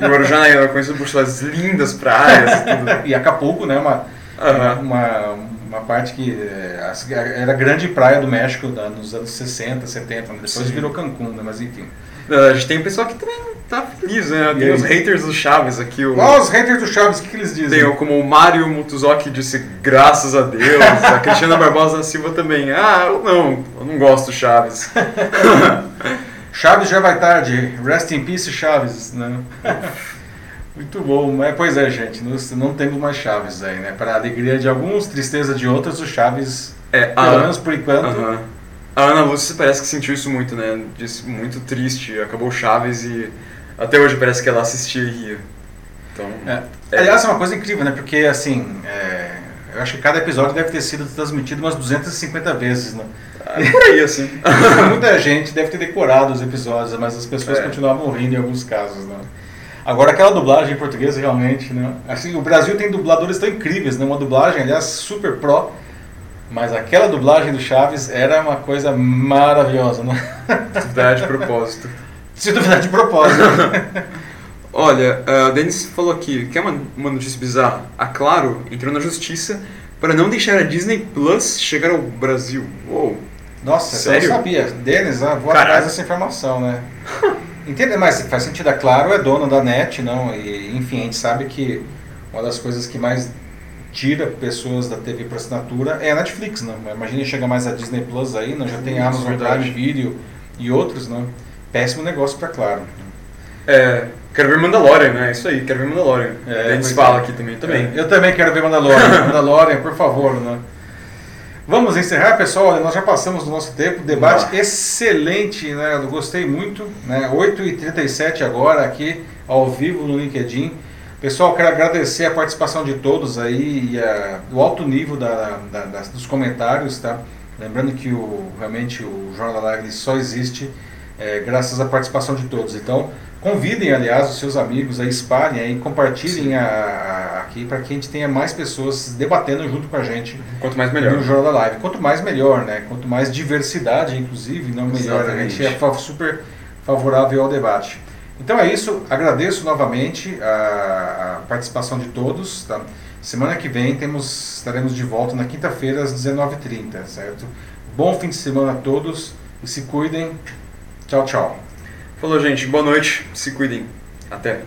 E Guarujá é conhecido por suas lindas praias e tudo.
e Acapulco, né? Uma, uhum. uma, uma parte que é, era grande praia do México nos anos 60, 70, né? depois Sim. virou Cancún, né? mas enfim.
A gente tem um pessoal que também tá feliz, né? Tem os haters do Chaves aqui. O...
Os haters do Chaves, o que, que eles dizem?
Tem como o Mário Mutuzoki disse graças a Deus, a Cristina Barbosa Silva também. Ah, eu não, eu não gosto do Chaves.
Chaves já vai tarde, rest in peace Chaves, né? Muito bom, mas pois é, gente, nós não temos mais Chaves aí, né? Para alegria de alguns, tristeza de outros, o Chaves,
é,
pelo menos por enquanto, uh
-huh a Ana Lúcia parece que sentiu isso muito, né? Disse muito triste, acabou Chaves e até hoje parece que ela assistia e ria. Então,
é. É. Aliás, é uma coisa incrível, né? Porque, assim, é, eu acho que cada episódio deve ter sido transmitido umas 250 vezes, né?
Ah, por aí, assim.
Muita gente deve ter decorado os episódios, mas as pessoas é. continuavam rindo em alguns casos, né? Agora, aquela dublagem em português, realmente, né? Assim, o Brasil tem dubladores tão incríveis, né? Uma dublagem, aliás, super pró, mas aquela dublagem do Chaves era uma coisa maravilhosa, né?
Se duvidar de propósito.
Se duvidar de propósito.
Olha, uh, o Denis falou aqui, quer uma, uma notícia bizarra? A Claro entrou na justiça para não deixar a Disney Plus chegar ao Brasil. Uou.
Nossa, Sério? eu não sabia. Denis, ah, vou atrás dessa informação, né? Entende? Mas faz sentido, a Claro é dona da NET, não? E, enfim, a gente sabe que uma das coisas que mais tira pessoas da TV para assinatura é a Netflix, não? Imagina chegar mais a Disney Plus aí, não? Já tem Isso, Amazon Prime Video e outros, não? Péssimo negócio para Claro.
É, quero ver Mandalorian, né? Isso aí, quero ver Mandalorian. É, a gente fala aqui também, também.
É, eu também quero ver Mandalorian. Mandalorian, por favor, né? Vamos encerrar, pessoal. Nós já passamos do nosso tempo. Debate excelente, né? Eu gostei muito. Né? 8h37 agora aqui, ao vivo no LinkedIn. Pessoal, quero agradecer a participação de todos aí e a, o alto nível da, da, das, dos comentários, tá? Lembrando que o, realmente o Jornal da Live só existe é, graças à participação de todos. Então, convidem, aliás, os seus amigos a espalhem aí, compartilhem a, a, aqui para que a gente tenha mais pessoas debatendo junto com a gente.
Quanto mais melhor.
No Jornal da Live. Quanto mais melhor, né? Quanto mais diversidade, inclusive, não melhor. Exatamente. A gente é super favorável ao debate. Então é isso, agradeço novamente a, a participação de todos. Tá? Semana que vem temos, estaremos de volta na quinta-feira às 19h30, certo? Bom fim de semana a todos e se cuidem. Tchau, tchau.
Falou, gente. Boa noite. Se cuidem. Até.